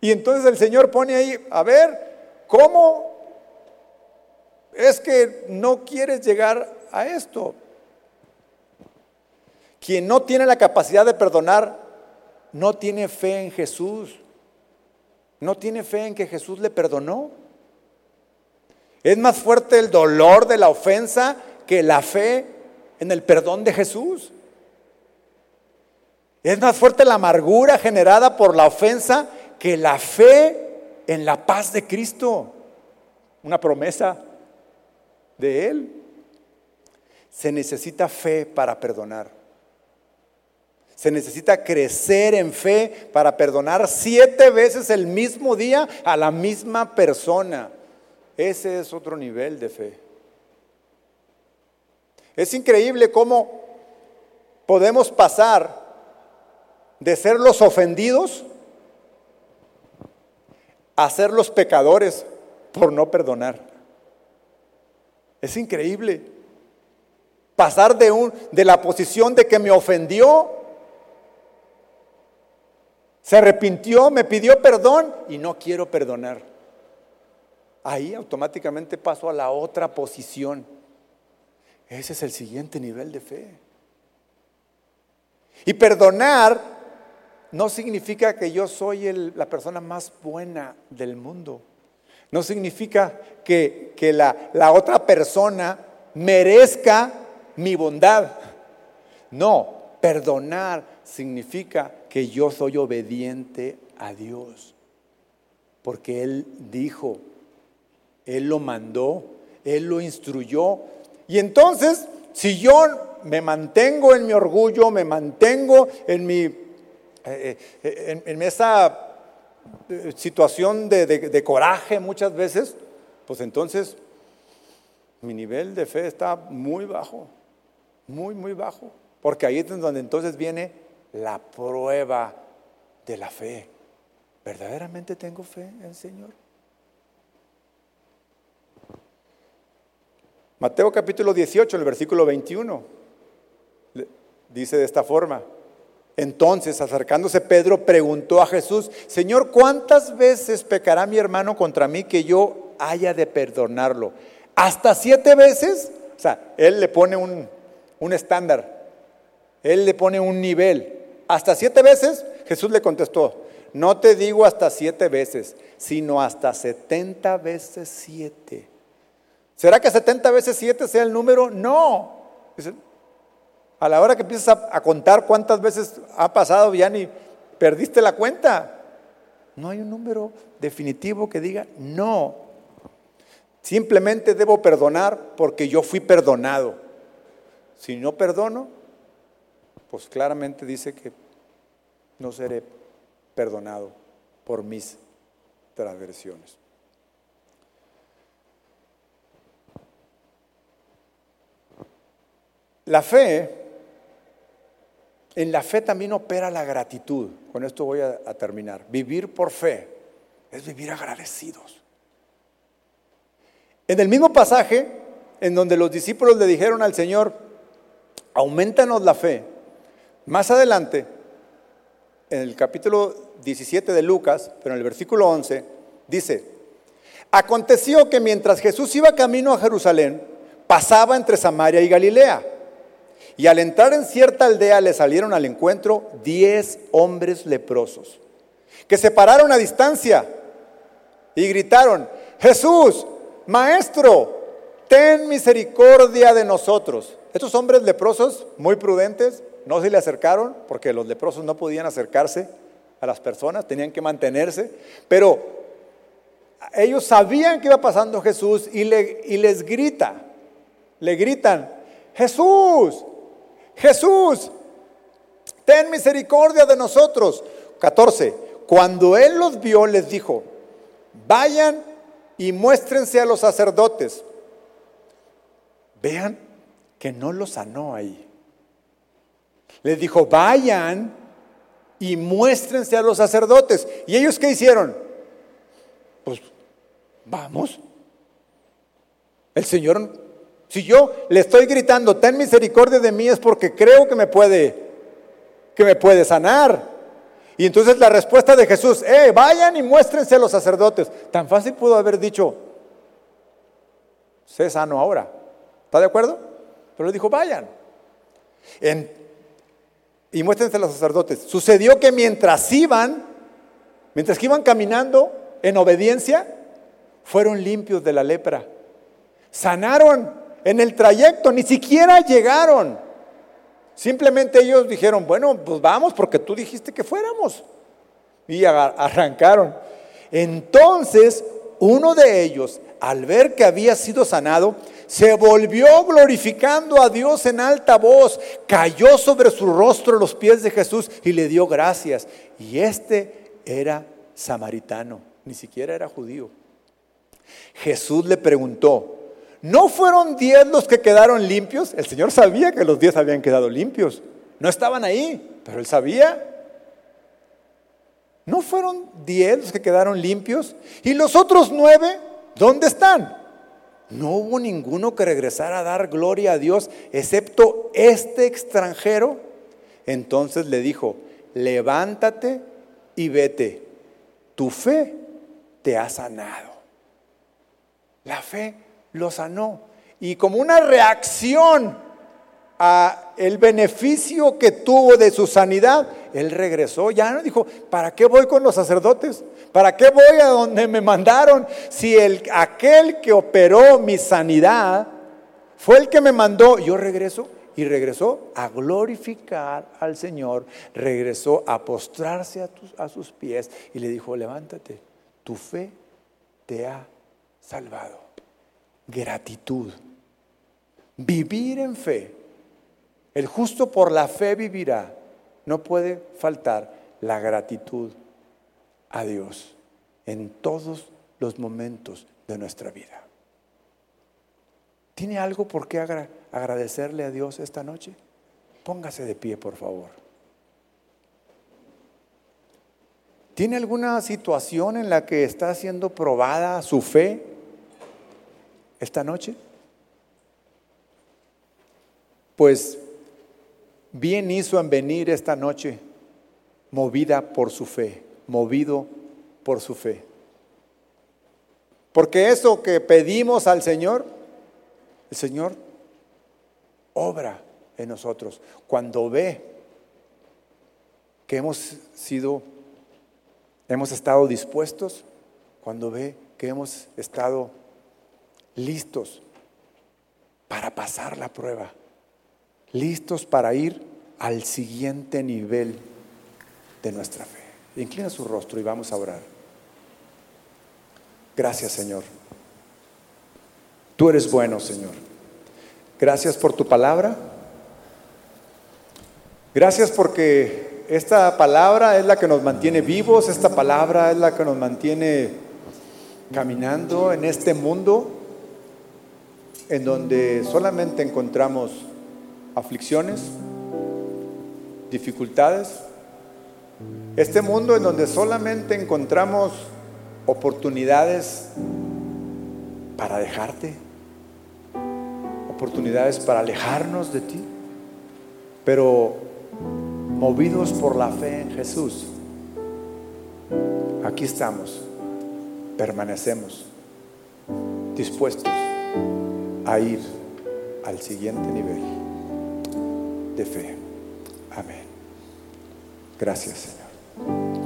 Y entonces el Señor pone ahí, a ver, ¿cómo es que no quieres llegar a esto. Quien no tiene la capacidad de perdonar, no tiene fe en Jesús. No tiene fe en que Jesús le perdonó. Es más fuerte el dolor de la ofensa que la fe en el perdón de Jesús. Es más fuerte la amargura generada por la ofensa que la fe en la paz de Cristo. Una promesa de Él. Se necesita fe para perdonar. Se necesita crecer en fe para perdonar siete veces el mismo día a la misma persona. Ese es otro nivel de fe. Es increíble cómo podemos pasar de ser los ofendidos a ser los pecadores por no perdonar. Es increíble pasar de, un, de la posición de que me ofendió, se arrepintió, me pidió perdón y no quiero perdonar. Ahí automáticamente paso a la otra posición. Ese es el siguiente nivel de fe. Y perdonar no significa que yo soy la persona más buena del mundo. No significa que, la, la otra persona merezca mi bondad. No, perdonar significa que yo soy obediente a Dios. Porque Él dijo, Él lo mandó, Él lo instruyó. Y entonces, si yo me mantengo en mi orgullo, me mantengo en mi eh, eh, en, esa eh, situación de coraje muchas veces, pues entonces mi nivel de fe está muy bajo muy, muy bajo. Porque ahí es donde entonces viene la prueba de la fe. ¿Verdaderamente tengo fe en el Señor? Mateo capítulo 18, el versículo 21, dice de esta forma. Entonces, acercándose Pedro, preguntó a Jesús, Señor, ¿cuántas veces pecará mi hermano contra mí que yo haya de perdonarlo? ¿Hasta siete veces? O sea, él le pone un, un estándar. Él le pone un nivel. Hasta siete veces, Jesús le contestó, no te digo hasta siete veces, sino hasta setenta veces siete. ¿Será que setenta veces siete sea el número? No. A la hora que empiezas a, a contar cuántas veces ha pasado, ya ni perdiste la cuenta. No hay un número definitivo que diga no. Simplemente debo perdonar porque yo fui perdonado. Si no perdono, pues claramente dice que no seré perdonado por mis transgresiones. La fe, en la fe también opera la gratitud. Con esto voy a, terminar. Vivir por fe es vivir agradecidos. En el mismo pasaje en donde los discípulos le dijeron al Señor, aumentanos la fe. Más adelante, en el capítulo 17 de Lucas, pero en el versículo 11, dice, aconteció que mientras Jesús iba camino a Jerusalén, pasaba entre Samaria y Galilea. Y al entrar en cierta aldea le salieron al encuentro diez hombres leprosos, que se pararon a distancia y gritaron, Jesús, Maestro, ten misericordia de nosotros. Estos hombres leprosos, muy prudentes, no se le acercaron porque los leprosos no podían acercarse a las personas, tenían que mantenerse, pero ellos sabían que iba pasando Jesús y, le, y les grita, le gritan, Jesús, Jesús, ten misericordia de nosotros. 14. Cuando él los vio, les dijo, vayan y muéstrense a los sacerdotes. Vean que no lo sanó ahí. Les dijo, vayan y muéstrense a los sacerdotes. ¿Y ellos qué hicieron? Pues vamos. El Señor, si yo le estoy gritando, ten misericordia de mí, es porque creo que me puede, que me puede sanar. Y entonces la respuesta de Jesús, eh, vayan y muéstrense a los sacerdotes. Tan fácil pudo haber dicho, sé sano ahora. ¿Está de acuerdo? Pero le dijo, vayan. y muéstrense a los sacerdotes. Sucedió que mientras iban, mientras que iban caminando en obediencia, fueron limpios de la lepra. Sanaron en el trayecto, ni siquiera llegaron. Simplemente ellos dijeron, bueno, pues vamos porque tú dijiste que fuéramos. Y arrancaron. Entonces, uno de ellos, al ver que había sido sanado, se volvió glorificando a Dios en alta voz, cayó sobre su rostro los pies de Jesús y le dio gracias. Y este era samaritano, ni siquiera era judío. Jesús le preguntó, ¿no fueron diez los que quedaron limpios? El Señor sabía que los diez habían quedado limpios. No estaban ahí, pero él sabía. ¿No fueron diez los que quedaron limpios? ¿Y los otros nueve, dónde están? No hubo ninguno que regresara a dar gloria a Dios, excepto este extranjero. Entonces le dijo, levántate y vete, tu fe te ha sanado. La fe lo sanó. Y como una reacción a el beneficio que tuvo de su sanidad, él regresó. Ya no dijo, ¿para qué voy con los sacerdotes? ¿Para qué voy a donde me mandaron? Si el, aquel que operó mi sanidad fue el que me mandó, yo regreso y regresó a glorificar al Señor, regresó a postrarse a, a sus pies y le dijo, levántate, tu fe te ha salvado. Gratitud. Vivir en fe. El justo por la fe vivirá. No puede faltar la gratitud a Dios en todos los momentos de nuestra vida. ¿Tiene algo por qué agradecerle a Dios esta noche? Póngase de pie, por favor. ¿Tiene alguna situación en la que está siendo probada su fe esta noche? Pues bien hizo en venir esta noche movida por su fe, movido por su fe. Porque eso que pedimos al Señor, el Señor obra en nosotros. Cuando ve que hemos sido, hemos estado dispuestos, cuando ve que hemos estado listos para pasar la prueba, listos para ir al siguiente nivel de nuestra fe. Inclina su rostro y vamos a orar. Gracias, Señor. Tú eres bueno, Señor. Gracias por tu palabra. Gracias porque esta palabra es la que nos mantiene vivos, esta palabra es la que nos mantiene caminando en este mundo en donde solamente encontramos aflicciones, dificultades. Este mundo en donde solamente encontramos oportunidades para dejarte, oportunidades para alejarnos de ti, pero movidos por la fe en Jesús, aquí estamos, permanecemos dispuestos a ir al siguiente nivel de fe. Amén. Gracias, Señor.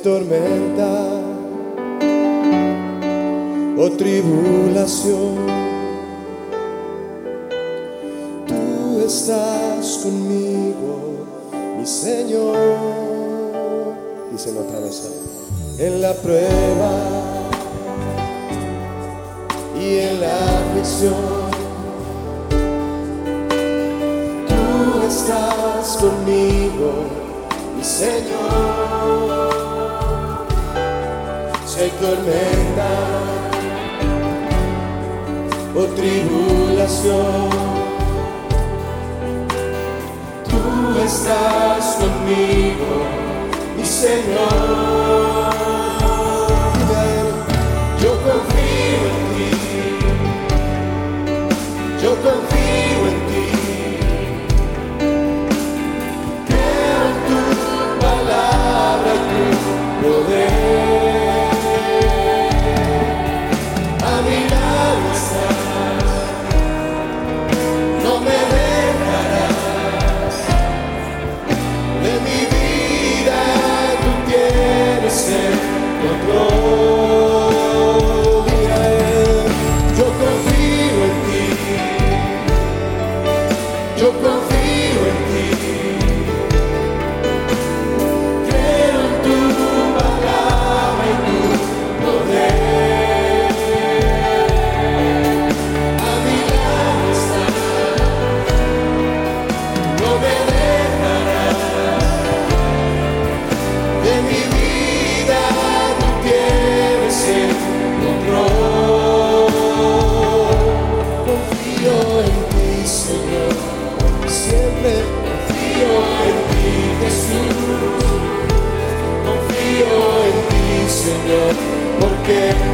Tormenta si hay tormenta o tribulación, tú estás conmigo, mi Señor. Yeah.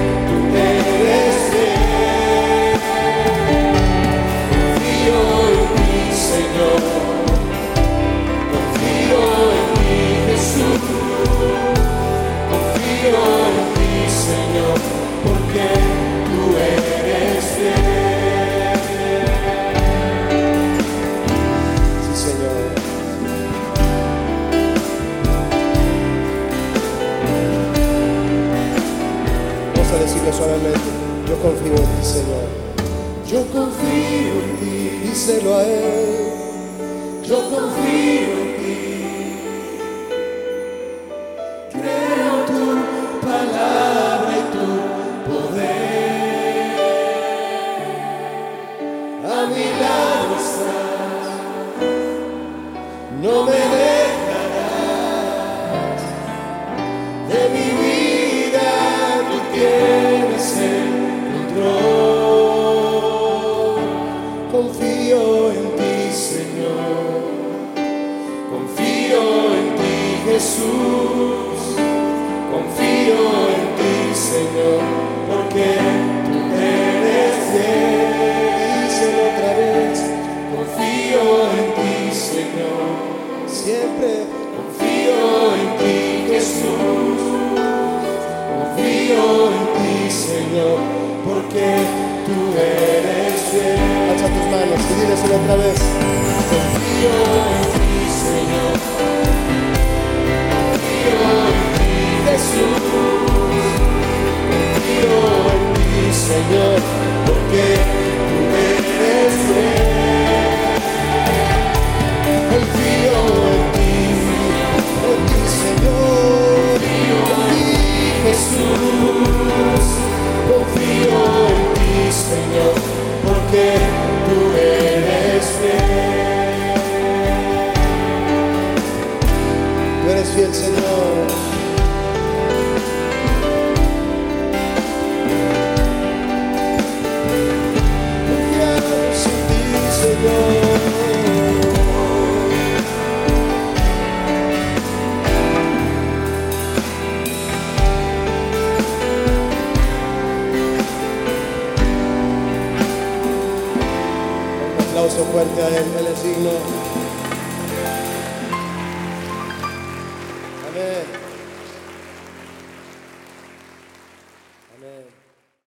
Yo confío en ti, Señor. Yo confío en ti, díselo a Él. Yo confío en ti. otra vez. Confío en ti, Señor. Confío en ti, Jesús. Confío en ti, Señor, porque Él, Él es.